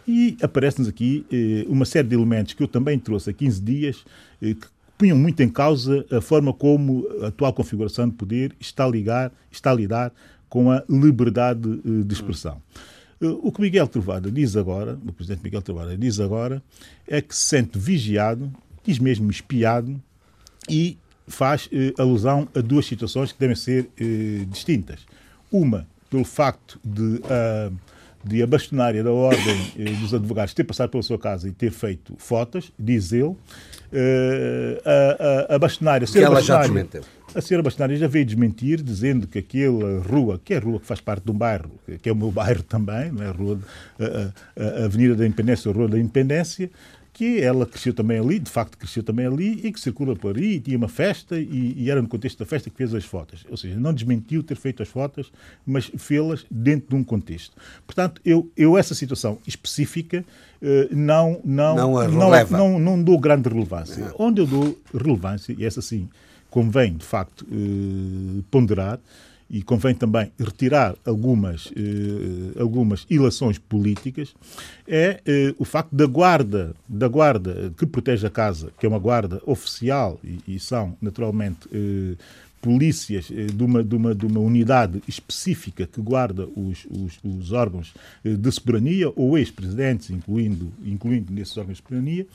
E aparece-nos aqui eh, uma série de elementos que eu também trouxe há 15 dias eh, que punham muito em causa a forma como a atual configuração de poder está a, ligar, está a lidar com a liberdade eh, de expressão. Eh, O que Miguel Trovada diz agora, o presidente Miguel Trovada diz agora, é que se sente vigiado, diz mesmo espiado, e faz eh, alusão a duas situações que devem ser eh, distintas. Uma, pelo facto de, ah, de a bastonária da Ordem eh, dos Advogados ter passado pela sua casa e ter feito fotos, diz ele, eh, a, a, a bastonária... Que ela já desmenteu. a senhora Bastonária já veio desmentir, dizendo que aquela rua, que é a rua que faz parte de um bairro, que é o meu bairro também, não é? a, rua, a, a- a Avenida da Independência, a Rua da Independência, que ela cresceu também ali, de facto cresceu também ali, e que circula por aí, e tinha uma festa, e, e era no contexto da festa que fez as fotos. Ou seja, não desmentiu ter feito as fotos, mas fê-las dentro de um contexto. Portanto, eu, eu essa situação específica eh, não, não, Não não, não, não dou grande relevância. Onde eu dou relevância, e essa sim convém, de facto, eh, ponderar e convém também retirar algumas, eh, algumas ilações políticas, é eh, o facto da guarda, da guarda que protege a casa, que é uma guarda oficial e, e são, naturalmente, eh, polícias eh, de uma, de, uma, de uma unidade específica que guarda os, os, os órgãos eh, de soberania, ou ex-presidentes, incluindo, incluindo nesses órgãos de soberania,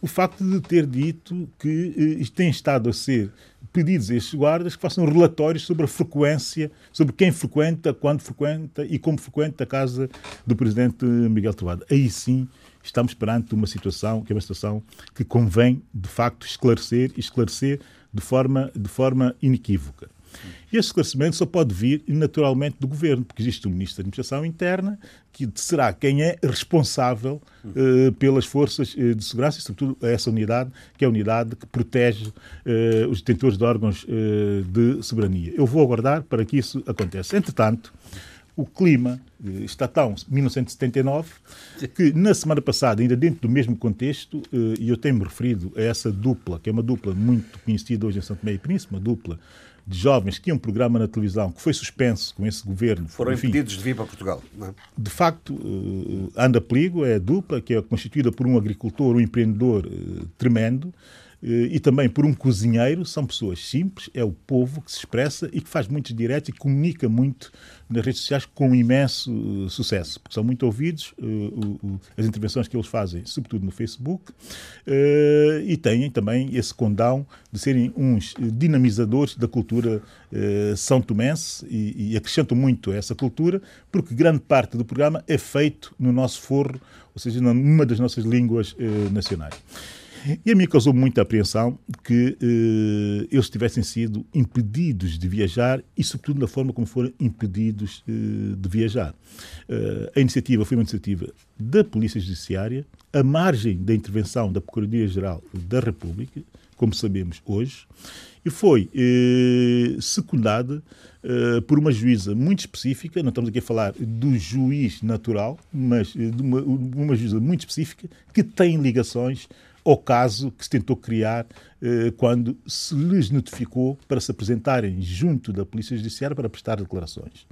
o facto de ter dito que eh, tem estado a ser pedidos a estes guardas que façam relatórios sobre a frequência, sobre quem frequenta, quando frequenta e como frequenta a casa do presidente Miguel Trovada. Aí sim estamos perante uma situação que é uma situação que convém, de facto, esclarecer e esclarecer de forma, de forma inequívoca. E esse esclarecimento só pode vir naturalmente do governo, porque existe um ministro da Administração Interna que será quem é responsável eh, pelas forças eh, de segurança e, sobretudo, essa unidade, que é a unidade que protege eh, os detentores de órgãos de soberania. Eu vou aguardar para que isso aconteça. Entretanto, o clima eh, está tão 1979 que na semana passada, ainda dentro do mesmo contexto, eh, e eu tenho-me referido a essa dupla, que é uma dupla muito conhecida hoje em São Tomé e Príncipe, uma dupla de jovens que tinham um programa na televisão que foi suspenso com esse governo. Foram enfim, impedidos de vir para Portugal. é? de facto, eh, anda perigo, é a dupla, que é constituída por um agricultor, um empreendedor tremendo, e também por um cozinheiro, são pessoas simples, é o povo que se expressa e que faz muitos diretos e comunica muito nas redes sociais com imenso eh, sucesso, porque são muito ouvidos eh, o- o- as intervenções que eles fazem, sobretudo no Facebook, eh, e têm também esse condão de serem uns eh, dinamizadores da cultura eh, são tomense e, e acrescentam muito a essa cultura, porque grande parte do programa é feito no nosso forro, ou seja, numa das nossas línguas eh, nacionais. E a mim causou muita apreensão que eh, eles tivessem sido impedidos de viajar e, sobretudo, na forma como foram impedidos eh, de viajar. Eh, a iniciativa foi uma iniciativa da Polícia Judiciária, à margem da intervenção da Procuradoria-Geral da República, como sabemos hoje, e foi eh, secundada por uma juíza muito específica, não estamos aqui a falar do juiz natural, mas de uma, uma juíza muito específica que tem ligações ao caso que se tentou criar eh, quando se lhes notificou para se apresentarem junto da Polícia Judiciária para prestar declarações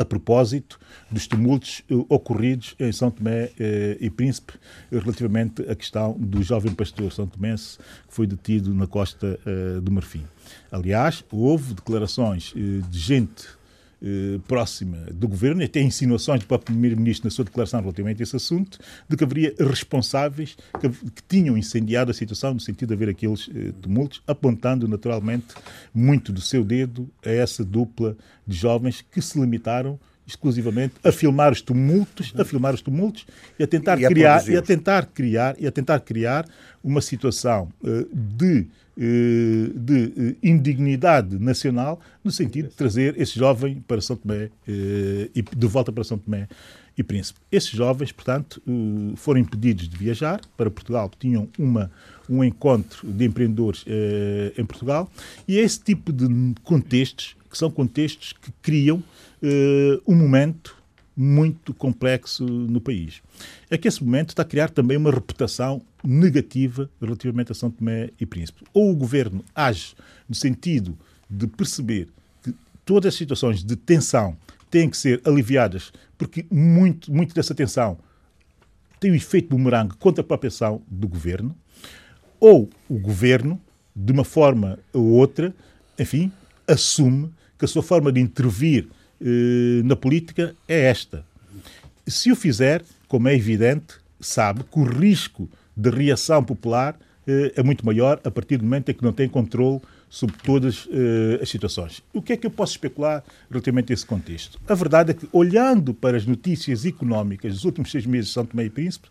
a propósito dos tumultos eh, ocorridos em São Tomé eh, e Príncipe relativamente à questão do jovem pastor São Tomense que foi detido na costa eh, do Marfim. Aliás, houve declarações eh, de gente eh, próxima do governo, e até insinuações do próprio Primeiro-Ministro na sua declaração relativamente a esse assunto, de que haveria responsáveis que, que tinham incendiado a situação no sentido de haver aqueles eh, tumultos, apontando naturalmente muito do seu dedo a essa dupla de jovens que se limitaram exclusivamente a filmar os tumultos, a filmar os tumultos e a tentar E criar e a tentar criar e a tentar criar uma situação eh, de de eh, indignidade nacional no sentido de trazer esse jovem para São Tomé eh, e de volta para São Tomé e Príncipe. Esses jovens, portanto, eh, foram impedidos de viajar para Portugal, tinham uma, um encontro de empreendedores eh, em Portugal e é esse tipo de contextos que são contextos que criam eh, um momento muito complexo no país. É que esse momento está a criar também uma reputação negativa relativamente a São Tomé e Príncipe. Ou o governo age no sentido de perceber que todas as situações de tensão têm que ser aliviadas, porque muito, muito dessa tensão tem o efeito bumerangue contra a própria ação do governo, ou o governo, de uma forma ou outra, enfim, assume que a sua forma de intervir na política é esta. Se o fizer, como é evidente, sabe que o risco de reação popular eh, é muito maior a partir do momento em que não tem controle sobre todas eh, as situações. O que é que eu posso especular relativamente a esse contexto? A verdade é que, olhando para as notícias económicas dos últimos seis meses de São Tomé e Príncipe,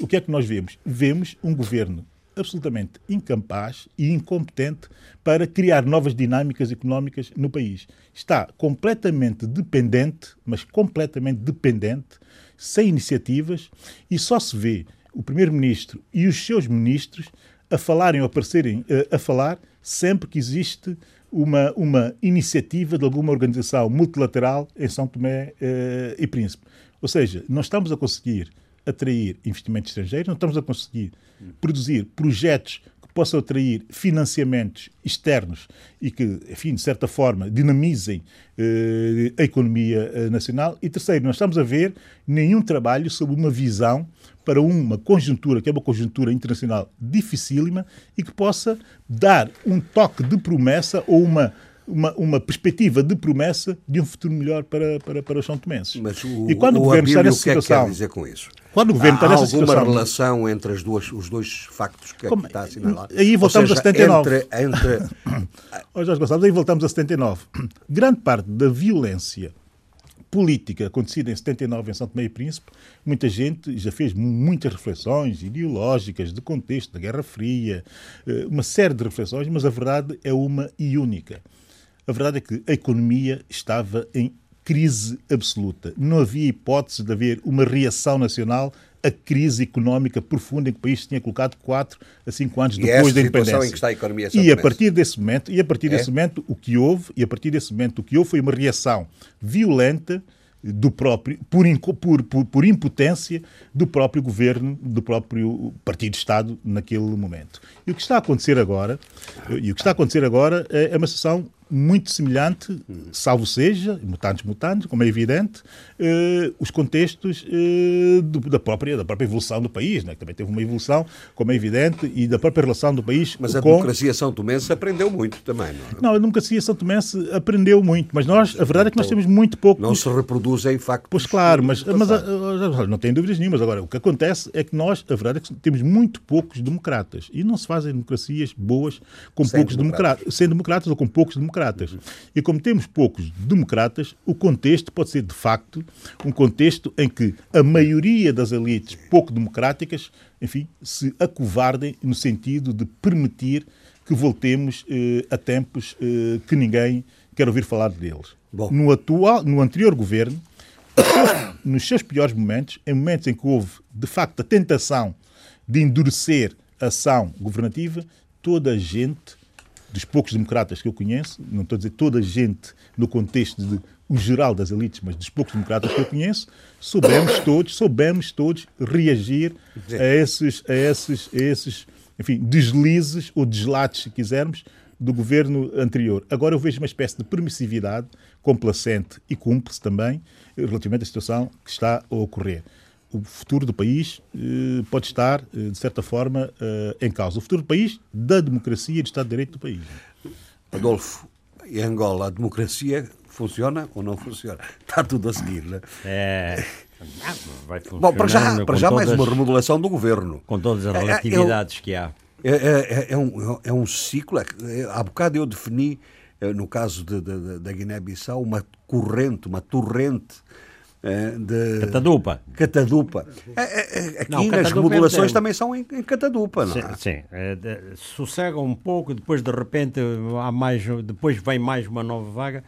o que é que nós vemos? Vemos um governo absolutamente incapaz e incompetente para criar novas dinâmicas económicas no país. Está completamente dependente, mas completamente dependente, sem iniciativas, e só se vê o Primeiro-Ministro e os seus ministros a falarem ou aparecerem eh, a falar sempre que existe uma, uma iniciativa de alguma organização multilateral em São Tomé eh, e Príncipe. Ou seja, não estamos a conseguir atrair investimento estrangeiro, não estamos a conseguir produzir projetos que possam atrair financiamentos externos e que, enfim, de certa forma, dinamizem eh, a economia eh, nacional. E terceiro, não estamos a ver nenhum trabalho sobre uma visão para uma conjuntura, que é uma conjuntura internacional dificílima e que possa dar um toque de promessa ou uma uma, uma perspectiva de promessa de um futuro melhor para, para, para os são tomenses. Mas o, e quando o, o governo está Abílio, nessa o que é que situação, quer dizer com isso? Quando o governo Há está nessa alguma situação, relação entre as duas, os dois factos que Como- aqui está assinalado? aí voltamos Ou a seja, 79. Entre, entre, Ó Jorge Gonçalves, aí voltamos a 79. Grande parte da violência política acontecida em 79 em São Tomé e Príncipe, muita gente já fez mu- muitas reflexões ideológicas de contexto da Guerra Fria, eh, uma série de reflexões, mas a verdade é uma e única. A verdade é que a economia estava em crise absoluta. Não havia hipótese de haver uma reação nacional à crise económica profunda em que o país se tinha colocado 4 a 5 anos E depois da independência. em que está a economia e a partir desse momento, e a partir É? desse momento o que houve, e a partir desse momento o que houve foi uma reação violenta do próprio por, por, por, por impotência do próprio governo, do próprio partido de Estado naquele momento. E o que está a acontecer agora, e o que está a acontecer agora é é uma situação muito semelhante, salvo seja, mutantes mutantes, como é evidente, eh, os contextos eh, do- da, própria, da própria evolução do país, né? que também teve uma evolução, como é evidente, e da própria relação do país mas a com... democracia são tomense aprendeu muito também, não é? Não, a democracia São Tomense aprendeu muito, mas nós, a verdade é que nós temos muito pouco. Não se reproduzem factos. Pois claro, mas, mas passado. ah, ah, não tem dúvidas nenhumas. Agora, o que acontece é que nós, a verdade é que temos muito poucos democratas e não se fazem democracias boas com Sem poucos democratas. democratas, sem democratas ou com poucos democratas. E como temos poucos democratas, o contexto pode ser de facto um contexto em que a maioria das elites pouco democráticas, enfim, se acovardem no sentido de permitir que voltemos eh, a tempos eh, que ninguém quer ouvir falar deles. Bom. No, atual, no anterior governo, nos seus piores momentos, em momentos em que houve, de facto, a tentação de endurecer a ação governativa, toda a gente, dos poucos democratas que eu conheço, não estou a dizer toda a gente no contexto de o geral das elites, mas dos poucos democratas que eu conheço, soubemos todos, soubemos todos reagir a esses, a esses, a esses enfim, deslizes ou deslates, se quisermos, do governo anterior. Agora eu vejo uma espécie de permissividade complacente e cúmplice também relativamente à situação que está a ocorrer. O futuro do país eh, pode estar, eh, de certa forma, eh, em causa. O futuro do país, da democracia e do Estado de Direito do país. Adolfo, em Angola a democracia funciona ou não funciona? Está tudo a seguir, não é? É. Vai Bom, para já, para já mais todas- uma remodelação do governo. Com todas as É, é, relatividades que há. É, é- é um, é um ciclo. é- é- há bocado eu defini eh, no caso de, de, da Guiné-Bissau, uma corrente, uma torrente eh, de. Catadupa. Catadupa. Aqui não, nas é remodelações é também são em, em Catadupa, não é? Sim, é, sossega um pouco, depois de repente há mais, depois vem mais uma nova vaga.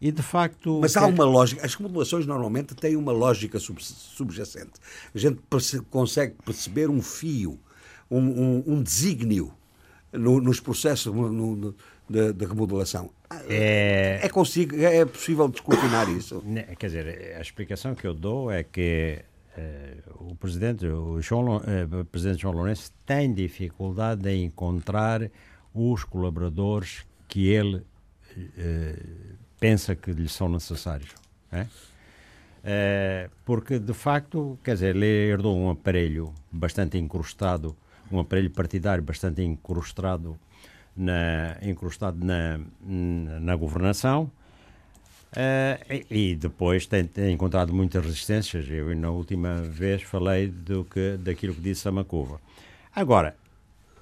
E de facto. Mas há uma lógica. As remodelações normalmente têm uma lógica subjacente. A gente perce consegue perceber um fio, um, um, um desígnio no, nos processos no, no, de, de, remodelação. É... É, consigo, é possível descortinar isso? Né, quer dizer, a explicação que eu dou é que eh, o presidente, o João, eh, o presidente João Lourenço tem dificuldade em encontrar os colaboradores que ele eh, pensa que lhe são necessários. É? É, porque, de facto, quer dizer, ele herdou um aparelho bastante incrustado, um aparelho partidário bastante incrustado na, na, na governação, Uh, e, depois tem, tem, encontrado muitas resistências. Eu, na última vez, falei do que, daquilo que disse a Macova. Agora,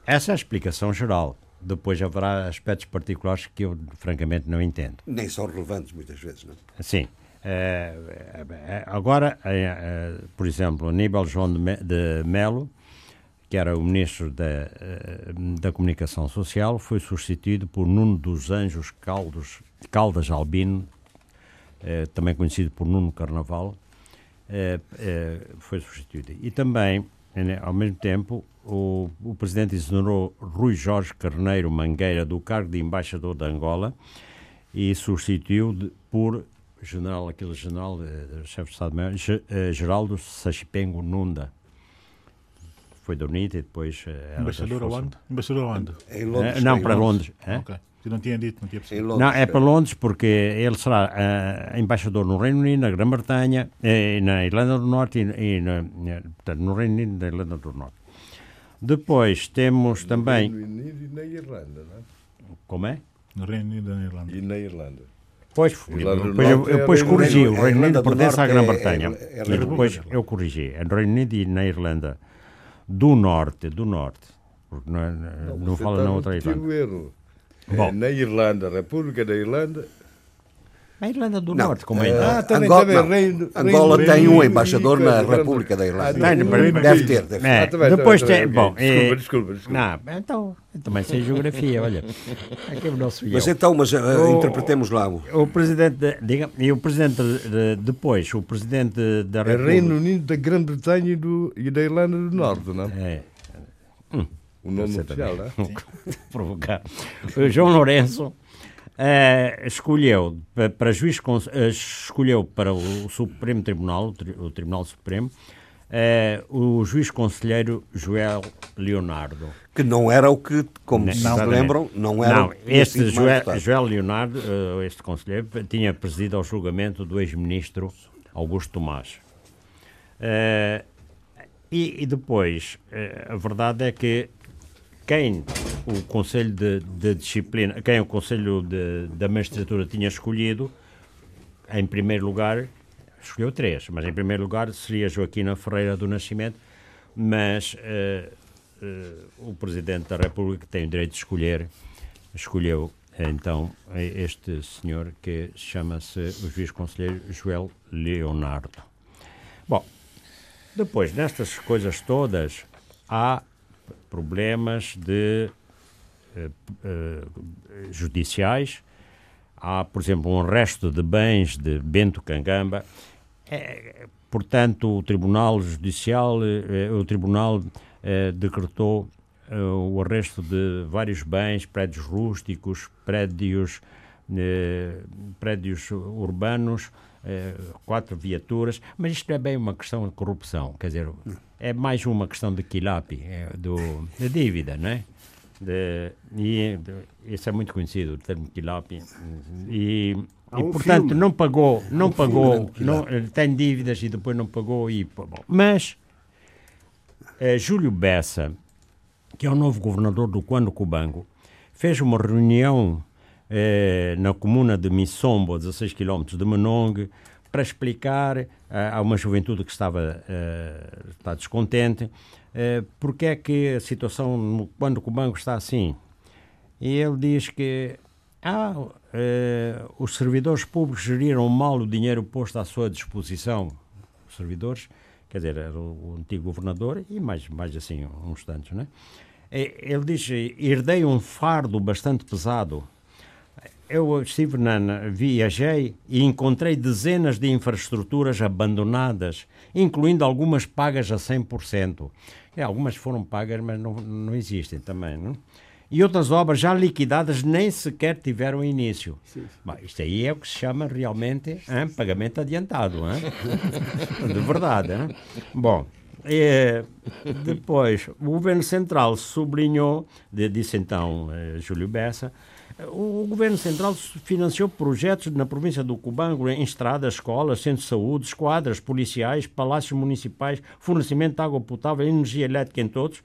essa é a explicação geral. Depois haverá aspectos particulares que eu, francamente, não entendo. Nem são relevantes, muitas vezes, não Sim. Uh, agora, uh, por exemplo, Aníbal João de Melo que era o ministro da, eh, da Comunicação Social, foi substituído por Nuno dos Anjos Caldos, Caldas Albino, eh, também conhecido por Nuno Carnaval, eh, foi substituído. E também, ao mesmo tempo, o, o presidente exonerou Rui Jorge Carneiro Mangueira do cargo de embaixador de Angola e substituiu de, por general, aquele general, chefe de Estado-Maior, Geraldo Sachipengo Nunda foi da UNITA e depois... Uh, Embaixador aonde? Embaixador aonde? Em Londres. Não, para Londres. Londres. Eu não tinha dito, não tinha percebido. Londres, não, é para Londres porque ele será uh, embaixador no Reino Unido, na Grã-Bretanha, eh, na Irlanda do Norte e, e na, portanto, no Reino Unido e na Irlanda do Norte. Depois temos no também... No Reino Unido e na Irlanda, não é? Como é? No Reino Unido e na Irlanda. E na Irlanda. Pois, depois, eu, eu depois corrigi. O Reino Unido pertence à Grã-Bretanha. É, é, é, e depois eu corrigi. No Reino Unido e na Irlanda do norte, do norte, porque não, é, não, não fala na outra Irlanda. Erro. Bom. É, na Irlanda, República da Irlanda. A Irlanda do não, Norte, como é? Ah, também, Angola, também, Reino, Angola Reino, tem um embaixador na República da Irlanda. Ah, deve ter, deve ter. É, ah, depois tem. Bom, desculpa, é, desculpa, desculpa. Não, então, também sei geografia, olha. Aqui é o nosso Mas então, mas uh, o, interpretemos lá. O, o presidente, de, diga, e o presidente de, depois, o presidente da República. É Reino Unido da Grã-Bretanha e, e, da Irlanda do Norte, não é? Hum, o nome oficial, não é? Provocar. O João Lourenço Uh, escolheu para juiz uh, escolheu para o Supremo Tribunal, o Tribunal Supremo, uh, o juiz conselheiro Joel Leonardo. Que não era o que, como se lembram, não era não, este Joel, Joel, Leonardo, este conselheiro, tinha presidido ao julgamento do ex-ministro Augusto Tomás. E, e, depois, a verdade é que quem o Conselho de, de Disciplina, quem o Conselho de, da Magistratura tinha escolhido, em primeiro lugar, escolheu três, mas em primeiro lugar seria Joaquina Ferreira do Nascimento, mas uh, uh, o Presidente da República tem o direito de escolher, escolheu então este senhor que chama-se o juiz conselheiro Joel Leonardo. Bom, depois, nestas coisas todas, há problemas de uh, uh, judiciais. Há, por exemplo, um resto de bens de Bento Cangamba. É, portanto, o Tribunal Judicial, eh, o Tribunal decretou o arresto de vários bens, prédios rústicos, prédios, prédios urbanos, quatro viaturas, mas isto é bem uma questão de corrupção, quer dizer, é mais uma questão de quilapi, é, do, de dívida, não é? De, e de, isso é muito conhecido, o termo quilapi. E, e um portanto, filme. não pagou, não um pagou, não, tem dívidas e depois não pagou. E, bom, mas é, Júlio Bessa, que é o novo governador do Quando Cubango, fez uma reunião é, na comuna de Missombo, a 16 km de Menong, para explicar uh, a uma juventude que estava uh, está descontente uh, porque é que a situação quando o banco está assim. E ele diz que Ah, eh, os servidores públicos geriram mal o dinheiro posto à sua disposição. Os servidores, quer dizer, era o, o antigo governador e mais, mais assim, uns tantos, né? Ele diz: herdei um fardo bastante pesado. Eu estive na, viajei e encontrei dezenas de infraestruturas abandonadas, incluindo algumas pagas a 100%. É, algumas foram pagas, mas não, não existem também, não? e outras obras já liquidadas nem sequer tiveram início. Sim, sim. Bom, isto aí é o que se chama realmente hein, pagamento adiantado. Hein? De verdade. Hein? Bom, e, depois, o governo central sublinhou, disse então eh, Júlio Bessa, o governo central financiou projetos na província do Cubango em estradas, escolas, centros de saúde, esquadras policiais, palácios municipais, fornecimento de água potável, energia elétrica em todos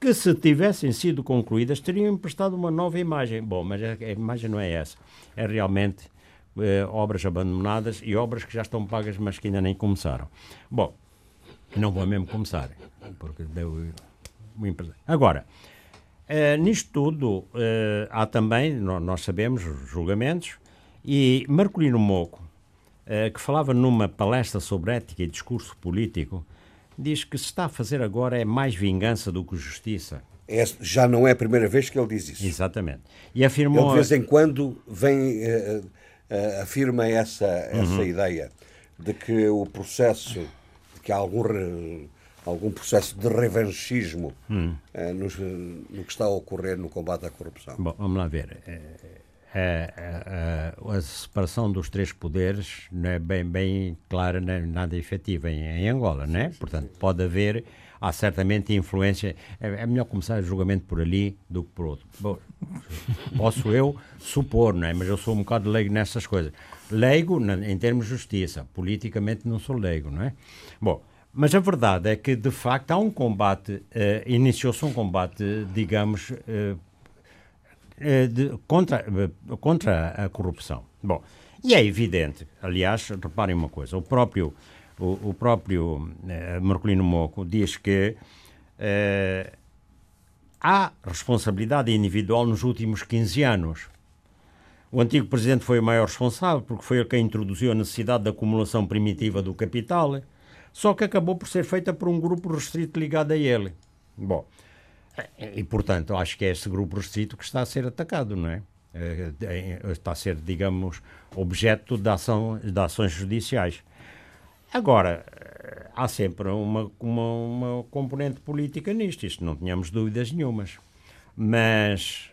que se tivessem sido concluídas teriam emprestado uma nova imagem. Bom, mas a, imagem não é essa. É realmente eh, obras abandonadas e obras que já estão pagas, mas que ainda nem começaram. Bom, não vou mesmo começar, porque deu Agora, eh, nisto tudo, eh, há também, nós sabemos, julgamentos, e Marcolino Moco, eh, que falava numa palestra sobre ética e discurso político, diz que se está a fazer agora é mais vingança do que justiça. É, já não é a primeira vez que ele diz isso. Exatamente. E afirmou... Ele de vez em quando vem, uh, uh, afirma essa, essa uhum. ideia de que o processo, de que há algum, algum processo de revanchismo uh, no, que está a ocorrer no combate à corrupção. Bom, vamos lá ver a, a, a, separação dos três poderes não é bem, bem clara, não é nada efetiva em, em Angola, né? Portanto, pode haver, há certamente influência. É, é, melhor começar o julgamento por ali do que por outro. Bom, posso eu supor, não é? Mas eu sou um bocado leigo nessas coisas. Leigo em termos de justiça, politicamente não sou leigo, não é? Bom. Mas a verdade é que, de facto, há um combate, uh, iniciou-se um combate, digamos, uh, de, contra, contra a corrupção. Bom, e é evidente, aliás, reparem uma coisa, o próprio, o, o próprio Marcolino Moco diz que há responsabilidade individual nos últimos 15 anos. O antigo presidente foi o maior responsável, porque foi ele quem introduziu a necessidade da acumulação primitiva do capital, só que acabou por ser feita por um grupo restrito ligado a ele. Bom, e, portanto, acho que é esse grupo restrito que está a ser atacado, não é? Eh, está a ser, digamos, objeto de, ação, de ações judiciais. Agora, eh, há sempre uma, uma, uma componente política nisto, isto não tínhamos dúvidas nenhumas. Mas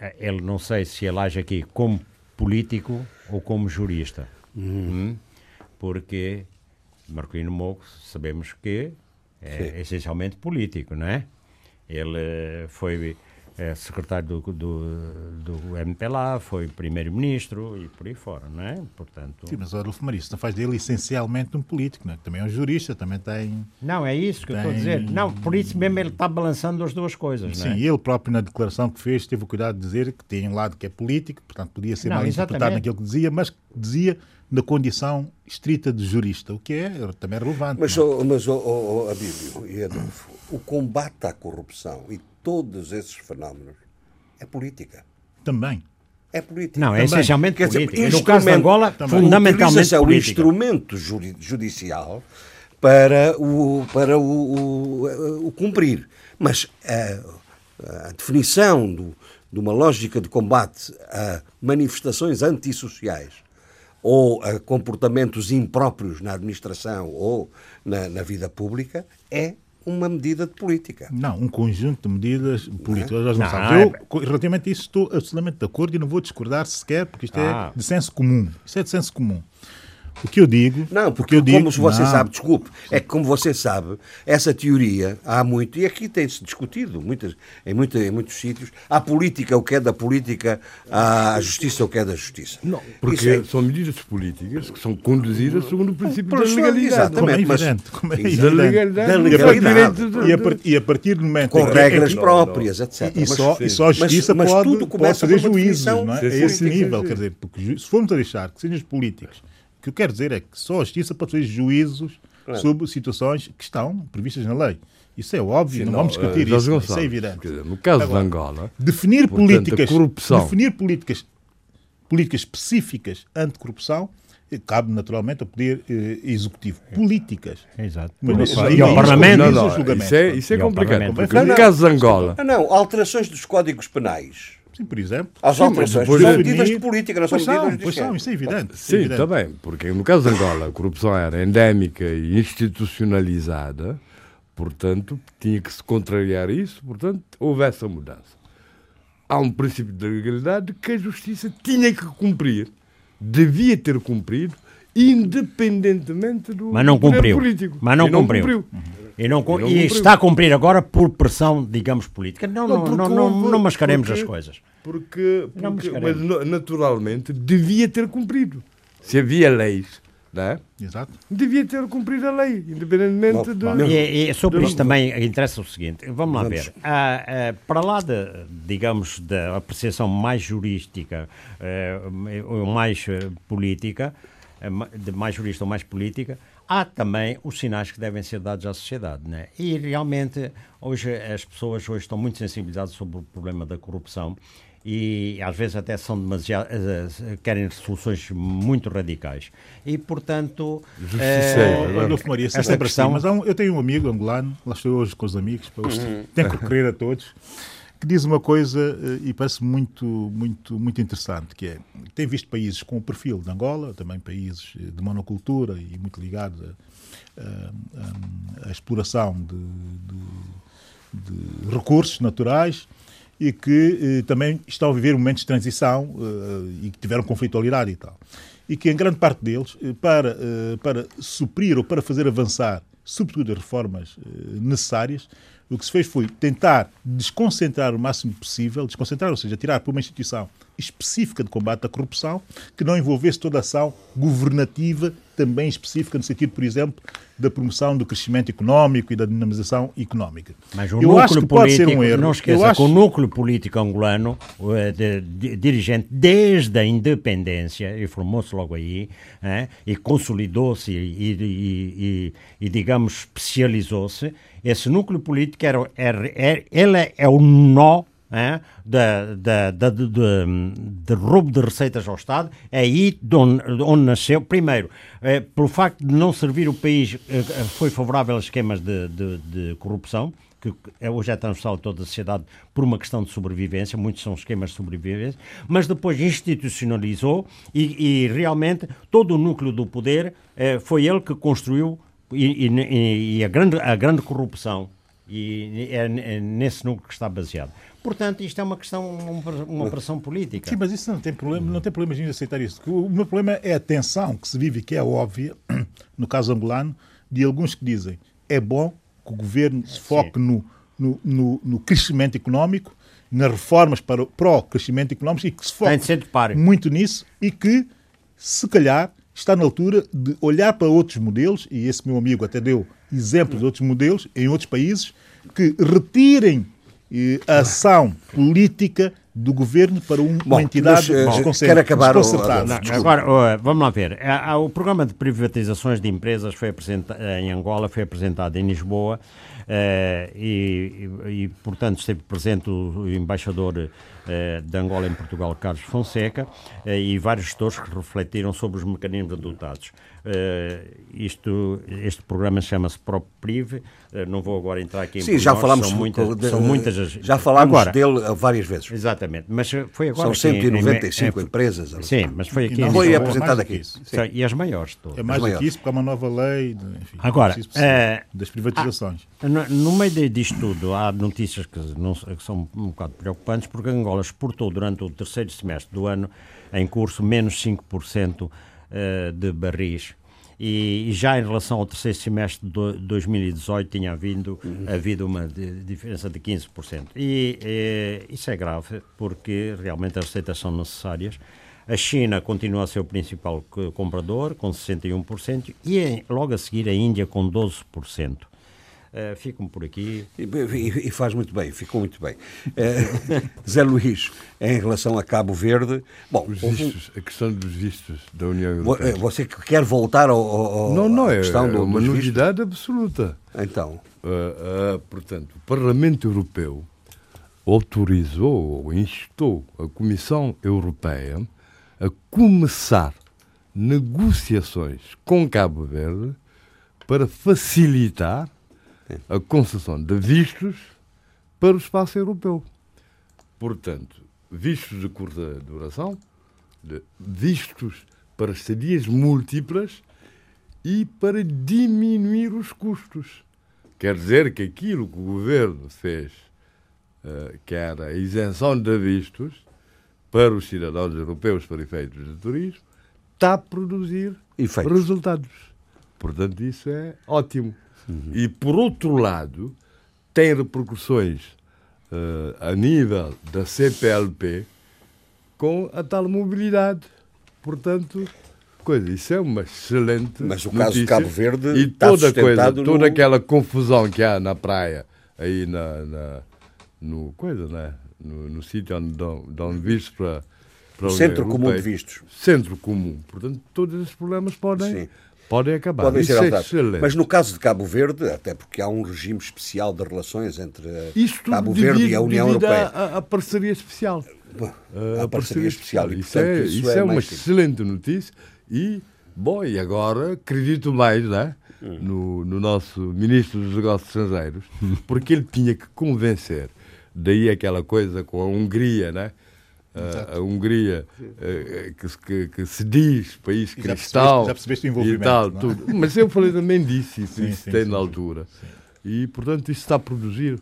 eh, ele não sei se ele age aqui como político ou como jurista. Uhum. Hum? Porque Marcolino Moco sabemos que é Sim. essencialmente político, não é? Ele foi é, secretário do, do, do MPLA, foi primeiro-ministro e por aí fora, não é? Portanto... Sim, mas o Adolfo Marista faz dele essencialmente um político, não é? Também é um jurista, também tem... Não, é isso que tem... eu estou a dizer. Não, por isso mesmo ele está balançando as duas coisas, Sim, não é? ele próprio na declaração que fez teve o cuidado de dizer que tem um lado que é político, portanto podia ser não, mal interpretado naquilo que dizia, mas que dizia na condição estrita de jurista, o que é também relevante. Mas, oh, mas oh, oh, Abílio e Adolfo, o combate à corrupção e todos esses fenómenos é política. Também. É política. Não, é essencialmente Quer política. Dizer, no caso de Angola, também. fundamentalmente política. o instrumento judicial para o, para o, o, o cumprir. Mas a, a definição do, de uma lógica de combate a manifestações antissociais ou a comportamentos impróprios na administração ou na, na vida pública é uma medida de política. Não, um conjunto de medidas políticas. Não, não, não Eu, é... relativamente a isso, estou absolutamente de acordo e não vou discordar sequer, porque isto é ah. é de senso comum. Isso é de senso comum. O que eu digo. Não, porque eu como digo, você não. sabe, desculpe, é que como você sabe, essa teoria há muito, e aqui tem-se discutido muitas, em, muita, em muitos sítios, há política o que é da política, há a justiça o que é da justiça. Não, porque é... são medidas políticas que são conduzidas segundo o princípio da legalidade. Exatamente, como é evidente, mas, como é evidente. Da legalidade. Da legalidade. E, a partir, e a partir do momento Com regras próprias, etc. E, só, e só a justiça mas, mas pode, pode fazer juízos, não é? A esse nível, quer dizer, porque se formos a deixar que sejam os políticos que eu quero dizer é que só a justiça pode fazer juízos claro. sobre situações que estão previstas na lei. Isso é óbvio, Sim, não, não, vamos discutir uh, isso, isso é evidente. no caso Agora, de Angola, definir políticas, corrupção. definir políticas políticas específicas anticorrupção, eh, cabe naturalmente ao Poder eh, Executivo. Políticas. Exato. Mas não- E ao isso- Parlamento. Não, isso é não, julgamento. isso é, isso é complicado. Porque Não, no caso de Angola, Não, não, alterações dos códigos penais. Sim, por exemplo. As alterações depois são medidas de política, não são Pois são, medidas de pois são, isso é evidente. é Sim, evidente. está bem, porque no caso de Angola a corrupção era endémica e institucionalizada, portanto, tinha que se contrariar isso, portanto, houve essa mudança. Há um princípio de legalidade que a justiça tinha que cumprir, devia ter cumprido, independentemente do Mas não cumpriu. político. Mas não E cumpriu. E, não, E não e está a cumprir agora por pressão, digamos, política. Não, não, não, não, houve- não mascaremos porque- as coisas. Porque, Não porque- mas naturalmente devia ter cumprido. Se havia leis, não é? Exato. devia ter cumprido a lei, independentemente de. E, e sobre isto também interessa o seguinte, vamos lá ver. Ah, ah, para lá, de, digamos, da apreciação mais jurística eh, ou mais eh, política, eh, de mais jurista ou mais política, há também os sinais que devem ser dados à sociedade. Né? E realmente, hoje as pessoas hoje estão muito sensibilizadas sobre o problema da corrupção e às vezes até são demasiado eh, querem soluções muito radicais e portanto Justiceiro, eh, não é? Adolfo Maria, esta sempre questão- assim. Mas há um- eu tenho um amigo angolano, lá estou hoje com os amigos, para hoje tenho que recorrer a todos, que diz uma coisa eh, e parece muito, muito, muito interessante, que é, tem visto países com o perfil de Angola, também países eh, de monocultura e muito ligados à exploração de, de- de recursos naturais e que eh, também estão a viver momentos de transição eh, e que tiveram conflitualidade e tal. E que em grande parte deles, eh, para, eh, para suprir ou para fazer avançar, sobretudo as reformas necessárias, o que se fez foi tentar desconcentrar o máximo possível, desconcentrar, ou seja, tirar para uma instituição específica de combate à corrupção, que não envolvesse toda a ação governativa também específica, no sentido, por exemplo, da promoção do crescimento económico e da dinamização económica. Mas o Eu núcleo político, um não Eu esqueça acho- que o núcleo político angolano, eh, de- de- dirigente desde a independência, e formou-se logo aí, eh, e consolidou-se e, e- e- e- e, digamos, especializou-se, esse núcleo político era, era- era- ele é o nó da, da, da- de, de- de roubo de receitas ao Estado, é aí de onde, de onde nasceu. Primeiro, eh, pelo facto de não servir o país, eh, foi favorável a esquemas de, de- de corrupção, que é- hoje é transversal a toda a sociedade por uma questão de sobrevivência, muitos são esquemas de sobrevivência, mas depois institucionalizou e, e realmente todo o núcleo do poder eh, foi ele que construiu e, e- e a, grande, a grande corrupção e é é nesse núcleo que está baseado. Portanto, isto é uma questão, uma, operação política. Sim, mas isso não tem problema, não tem problema em aceitar isso. O meu problema é a tensão que se vive, que é óbvia, no caso angolano, de alguns que dizem é bom que o governo se foque no, no, no- no crescimento económico, nas reformas para, o- para o crescimento económico e que se foque de de muito nisso e que, se calhar, está na altura de olhar para outros modelos, e esse meu amigo até deu exemplos de outros modelos em outros países, que retirem eh, a ação política do governo para um- Bom, uma entidade mas, eh, quero acabar o- Não, agora, ó, vamos lá ver. Há- há o programa de privatizações de empresas foi apresentado em Angola, foi apresentado em Lisboa eh, e, e- e, portanto, esteve presente o, o embaixador eh, de Angola em Portugal, Carlos Fonseca, eh, e vários gestores que refletiram sobre os mecanismos adotados. Eh, isto, este programa chama-se ProPriv, não vou agora entrar aqui em Sim, já falámos, são muitas, de- são muitas as- já falámos Agora, dele várias vezes. Exatamente, mas foi agora São aqui em- em- 195 em- empresas. Sim, mas foi aqui não Foi Lisboa, apresentado aqui. E as maiores todas. É mais do que isso, porque há uma nova lei de, enfim, Agora, é das privatizações. No, no meio disto tudo, há notícias que, não- que são um bocado preocupantes, porque Angola exportou durante o terceiro semestre do ano em curso menos 5% eh, de barris. E, e já em relação ao terceiro semestre de do- 2018 tinha havido, havido uma di- diferença de 15%. E eh, isso é grave, porque realmente as receitas são necessárias. A China continua a ser o principal co- comprador, com 61%, e logo a seguir a Índia com 12%. Uh, Ficam por aqui. E, e- e faz muito bem, ficou muito bem. Eh, Zé Luís, em relação a Cabo Verde, bom, Os houve um- vistos, a questão dos vistos da União Europeia. eh, você que quer voltar ao, ao- Não, não, à é, questão é do, uma dos vistos? novidade absoluta. Então, ah, portanto, o Parlamento Europeu autorizou ou instou a Comissão Europeia a começar negociações com Cabo Verde para facilitar a concessão de vistos para o espaço europeu. Portanto, vistos de curta duração, de vistos para estadias múltiplas e para diminuir os custos. Quer dizer que aquilo que o governo fez, uh, que era a isenção de vistos para os cidadãos europeus para efeitos de turismo, está a produzir Efeitos. resultados. Portanto, isso é ótimo. Uhum. E, por outro lado, tem repercussões uh, a nível da CPLP com a tal mobilidade. Portanto, coisa, isso é uma excelente Mas o notícia. caso de Cabo Verde e toda coisa, no... toda aquela confusão que há na praia, aí na, na no coisa, né? no, no sítio onde dão, dão vistos para, para o Centro Comum de Vistos. Centro Comum. Portanto, todos esses problemas podem Sim. Podem acabar. Podem ser é Mas no caso de Cabo Verde, até porque há um regime especial de relações entre Isto Cabo Verde e a União Europeia. A, a parceria especial. A, a parceria especial. E, isso, é, isso, é, é uma excelente notícia. E, bom, e agora acredito mais né, no, no nosso Ministro dos Negócios Estrangeiros, porque ele tinha que convencer. Daí aquela coisa com a Hungria, né? A Hungria, eh, que, que, se diz país já cristal já percebeste o envolvimento, e tal, é? tudo. Mas eu falei também disso, isso, sim, isso sim, tem sim, na altura. E, portanto, isso está a produzir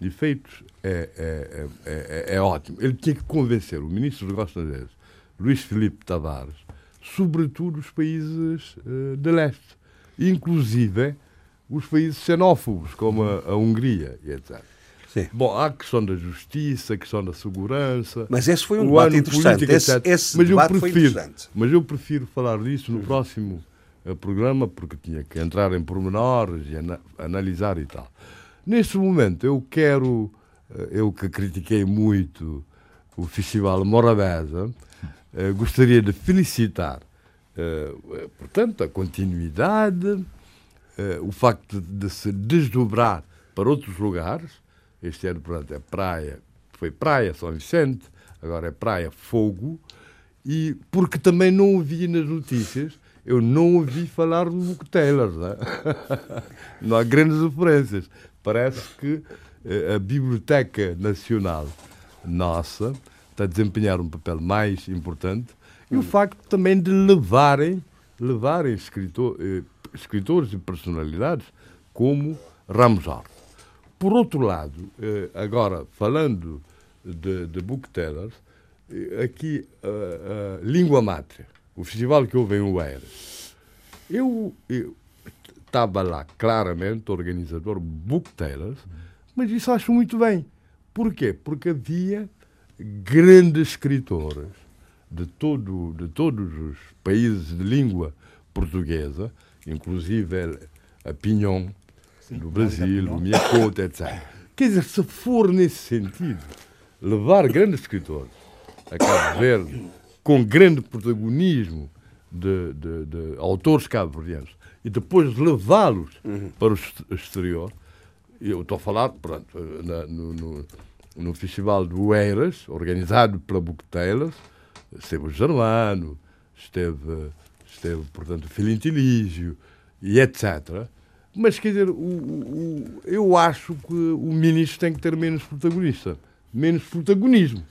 efeitos, é, é, é, é, ótimo. Ele tinha que convencer o ministro dos Negócios Estrangeiros, Luís Filipe Tavares, sobretudo os países uh, de leste, inclusive os países xenófobos, como a, a Hungria e etc. Sim. Bom, há a questão da justiça, a questão da segurança. Mas esse foi um debate interessante. Esse, esse mas debate eu prefiro. Mas eu prefiro falar disso no próximo uh, programa, porque tinha que entrar em pormenores e ana analisar e tal. Neste momento, eu quero, uh, eu que critiquei muito o Festival Morabeza, uh, gostaria de felicitar, portanto, a continuidade, o facto de se desdobrar para outros lugares, este ano, pronto, é praia, foi praia São Vicente, agora é praia Fogo, e porque também não ouvi nas notícias, eu não ouvi falar do Luke Taylor. Não, é? não há grandes referências. Parece que eh, a Biblioteca Nacional nossa está a desempenhar um papel mais importante e o facto também de levarem, levarem escritor, eh, escritores e personalidades como Ramos Horta. Por outro lado, eh, agora falando de, de booktellers, eh, aqui a, a Língua Mátria, o festival que houve em Oeiras, eu, estava lá claramente, organizador booktellers, mas isso acho muito bem. Porquê? Porque havia grandes escritores de, todo, de todos os países de língua portuguesa, inclusive a Pinhon, Sim, do Brasil, do Miyakoto, etc. Quer dizer, se for nesse sentido, levar grandes escritores a Cabo Verde, com grande protagonismo de, de, de autores cabo-verdianos, e depois levá-los uhum. para o exterior, eu estou a falar, pronto, na, no, no, no, Festival do Eiras, organizado pela Booktailers, esteve o Germano, esteve, esteve portanto, o Filintilígio, e etc. Mas, quer dizer, o, o, eu acho que o ministro tem que ter menos protagonista, menos protagonismo.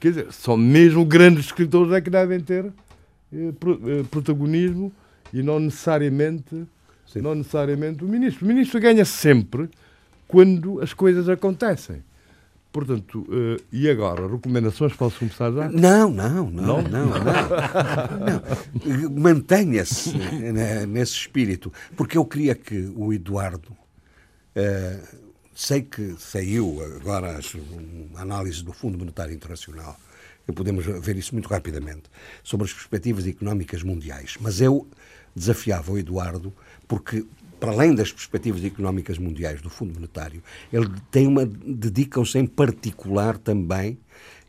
Quer dizer, só mesmo grandes escritores é que devem ter eh, eh, protagonismo e não necessariamente, não necessariamente o ministro. O ministro ganha sempre quando as coisas acontecem. Portanto, uh, e agora? Recomendações? Posso começar já? Não, não, não, não, não. não. não. Mantenha-se né, nesse espírito, porque eu queria que o Eduardo, uh, sei que saiu agora a análise do Fundo Monetário Internacional, e podemos ver isso muito rapidamente, sobre as perspectivas económicas mundiais, mas eu desafiava o Eduardo porque para além das perspectivas económicas mundiais do Fundo Monetário, ele tem uma dedicam-se em particular também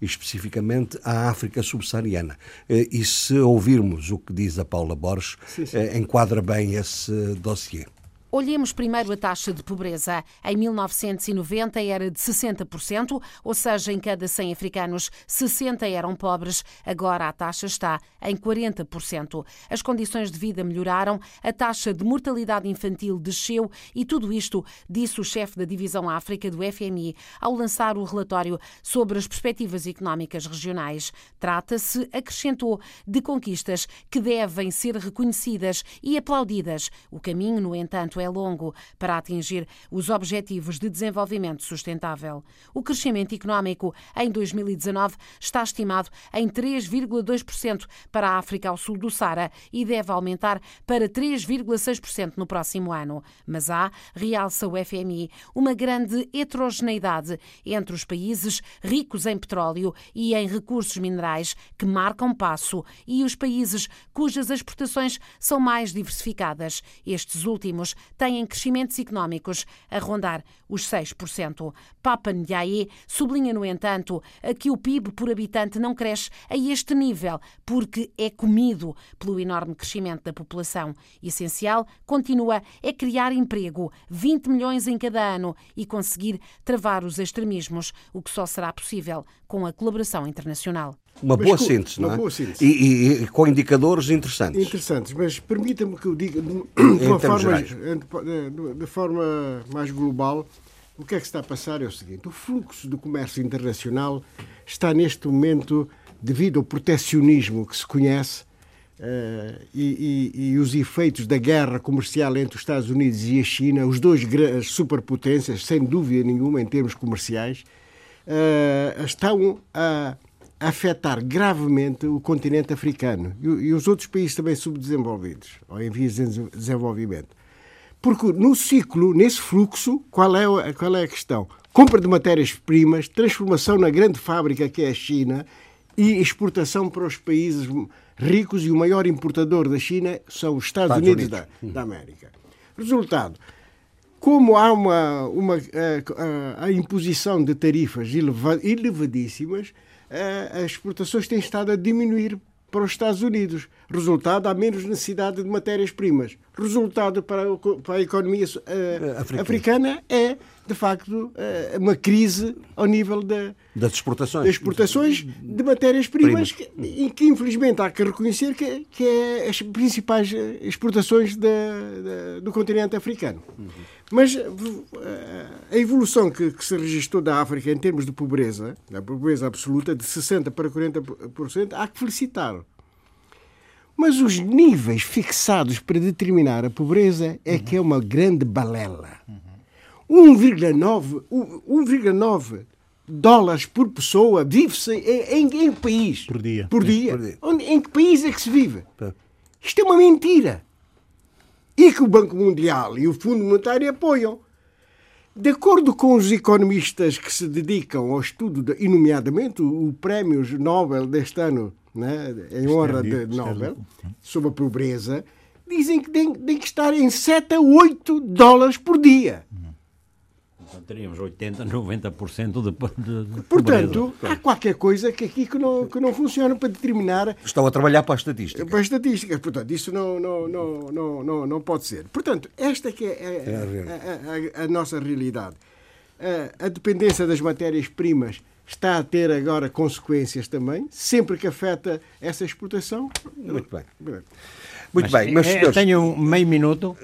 especificamente à África subsaariana. Eh, e se ouvirmos o que diz a Paula Borges, sim, sim. Eh, enquadra bem esse dossiê. Olhemos primeiro a taxa de pobreza. Em 1990 era de 60%, ou seja, em cada 100 africanos, 60 eram pobres. Agora a taxa está em 40%. As condições de vida melhoraram, a taxa de mortalidade infantil desceu e tudo isto disse o chefe da Divisão África do FMI ao lançar o relatório sobre as perspectivas económicas regionais. Trata-se, acrescentou, de conquistas que devem ser reconhecidas e aplaudidas. O caminho, no entanto, é longo para atingir os Objetivos de Desenvolvimento Sustentável. O crescimento económico em 2019 está estimado em 3,2% para a África ao sul do Sara e deve aumentar para 3,6% no próximo ano. Mas há, realça o FMI, uma grande heterogeneidade entre os países ricos em petróleo e em recursos minerais que marcam passo e os países cujas exportações são mais diversificadas. Estes últimos têm crescimentos económicos a rondar os 6%. Papa Ndiaye sublinha, no entanto, que o PIB por habitante não cresce a este nível porque é comido pelo enorme crescimento da população. Essencial, continua, é criar emprego, 20 milhões em cada ano, e conseguir travar os extremismos, o que só será possível com a colaboração internacional. Uma boa com, síntese, não é? Boa síntese. E, e, e, com indicadores interessantes. Interessantes, mas permita-me que eu diga de, uma forma, de, de forma mais global o que é que está a passar é o seguinte: o fluxo do comércio internacional está neste momento, devido ao protecionismo que se conhece uh, e, e, e, os efeitos da guerra comercial entre os Estados Unidos e a China, os dois superpotências, sem dúvida nenhuma, em termos comerciais, uh, estão a afetar gravemente o continente africano e, e os outros países também subdesenvolvidos ou em vias de desenvolvimento. Porque no ciclo, nesse fluxo, qual é, qual é a questão? Compra de matérias-primas, transformação na grande fábrica que é a China e exportação para os países ricos e o maior importador da China são os Estados, Estados Unidos, Unidos. Da, da, América. Resultado, como há uma, uma a, a, a imposição de tarifas elevadíssimas, as exportações têm estado a diminuir para os Estados Unidos. Resultado, há menos necessidade de matérias-primas. Resultado para, a economia uh, africana. africana. é, de facto, uh, uma crise ao nível da, das exportações, das exportações de matérias-primas, que, que, infelizmente há que reconhecer que, que é as principais exportações da, da, do continente africano. Uhum. Mas a evolução que, que, se registrou da África em termos de pobreza, a pobreza absoluta, de 60% para 40%, há que felicitar. Mas os níveis fixados para determinar a pobreza é que é uma grande balela. 1,9 dólares por pessoa vive-se em, em, em, que país? Por dia. Por dia. Por dia. Onde, em que país é que se vive? Isto é uma mentira e que o Banco Mundial e o Fundo Monetário apoiam. De acordo com os economistas que se dedicam ao estudo, de, e nomeadamente o Prémio Nobel deste ano, né, em honra de Nobel, sobre a pobreza, dizem que tem, tem que estar em 7 a 8 dólares por dia. Então teríamos 80%, 90% de, de, de Portanto, há qualquer coisa que aqui que não, que não funciona para determinar. Estão a trabalhar para a estatística. Para a estatística. Portanto, isso não, não, não, não, não, não pode ser. Portanto, esta que é, é a, a, a, a, nossa realidade. A, a dependência das matérias-primas está a ter agora consequências também, sempre que afeta essa exportação. Muito bem. Muito mas, bem, mas eu tenho meio minuto.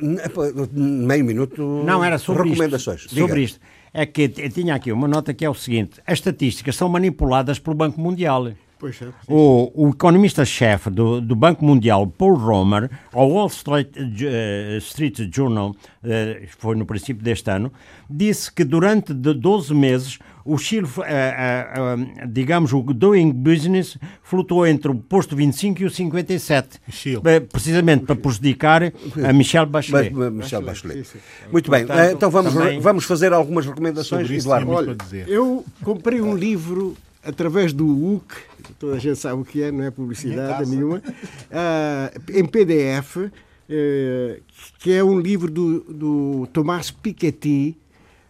Meio minuto. Não, era sobre recomendações. Isto, sobre isto. É que eu tinha aqui uma nota que é o seguinte: as estatísticas são manipuladas pelo Banco Mundial. Pois é, o, o economista-chefe do, do, Banco Mundial, Paul Romer, ao Wall Street, uh, Street Journal, uh, foi no princípio deste ano, disse que durante 12 meses o Chile, uh, uh, digamos, o doing business flutuou entre o posto 25 e o 57. Chile. Precisamente para prejudicar a Michelle Bachelet. Michelle Bachelet. Muito bem, Portanto, então vamos, vamos fazer algumas recomendações, Eduardo. Olha, eu comprei um livro através do UC, toda a gente sabe o que é, não é publicidade nenhuma, uh, em PDF, uh, que é um livro do, do Tomás Piketty,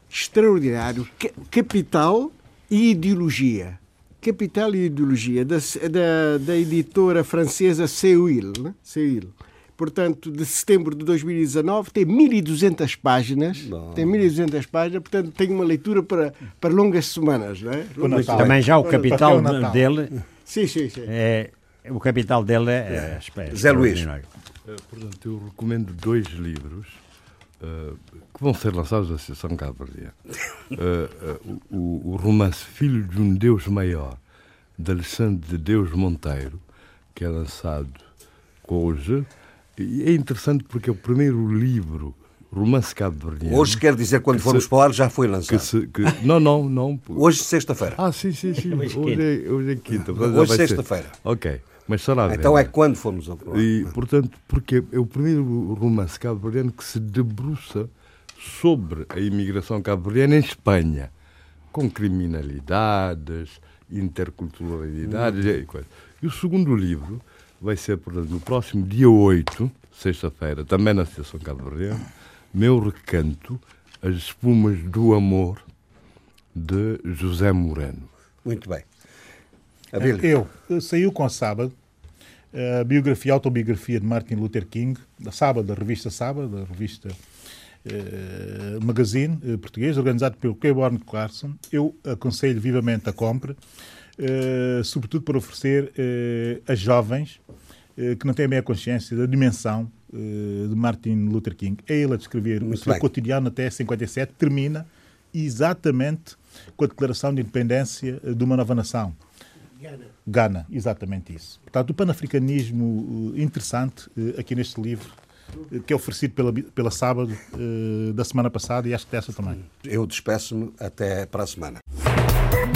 extraordinário, Capital e Ideologia. Capital e Ideologia, da, da, da editora francesa Seuil. Né? Seuil. Portanto, de setembro de 2019, tem 1.200 páginas. Bom. Tem 1.200 páginas, portanto, tem uma leitura para, para longas semanas, não é? Natal. Também já o capital o dele Sim, sim, sim. é. O capital dele é. é Zé Luís. Eh, Portanto, eu recomendo dois livros eh, que vão ser lançados da Associação Cabo Verde. Eh, eh, o, o romance Filho de um Deus Maior, de Alexandre de Deus Monteiro, que é lançado hoje. É interessante porque é o primeiro livro, romance cabo-verdiano. Hoje quer dizer, quando Que formos se- para o ar, já foi que lançado. se, que, Não, não, não. Hoje, sexta-feira. Ah, sim, sim, sim. Hoje Hoje é, hoje é quinta. Hoje, ser. sexta-feira. Ok, mas será Então é quando formos ao programa. e, portanto, porque é o primeiro romance cabo-verdiano que se debruça sobre a imigração cabo-verdiana em Espanha, com criminalidades, interculturalidades e coisas. E o segundo livro vai ser, portanto, no próximo dia 8, sexta-feira, também na Associação Cabo-Verdiana, Meu Recanto, As Espumas do Amor, de José Moreno. Muito bem. Abílio. Eu, eh, saiu com a Sábado, a biografia, a autobiografia de Martin Luther King, da Sábado, da revista Sábado, da revista eh, Magazine eh, português, organizado pelo Claiborne Clarkson. Eu aconselho vivamente a compra, eh, sobretudo para oferecer eh, a jovens eh, que não têm bem a consciência da dimensão de Martin Luther King. É ele a descrever o Muito seu bem. cotidiano até 57, termina exatamente com a declaração de independência de uma nova nação. Gana, exatamente isso. Portanto, o panafricanismo interessante aqui neste livro, que é oferecido pela, pela Sábado da semana passada e acho que dessa também. Eu despeço-me até para a semana.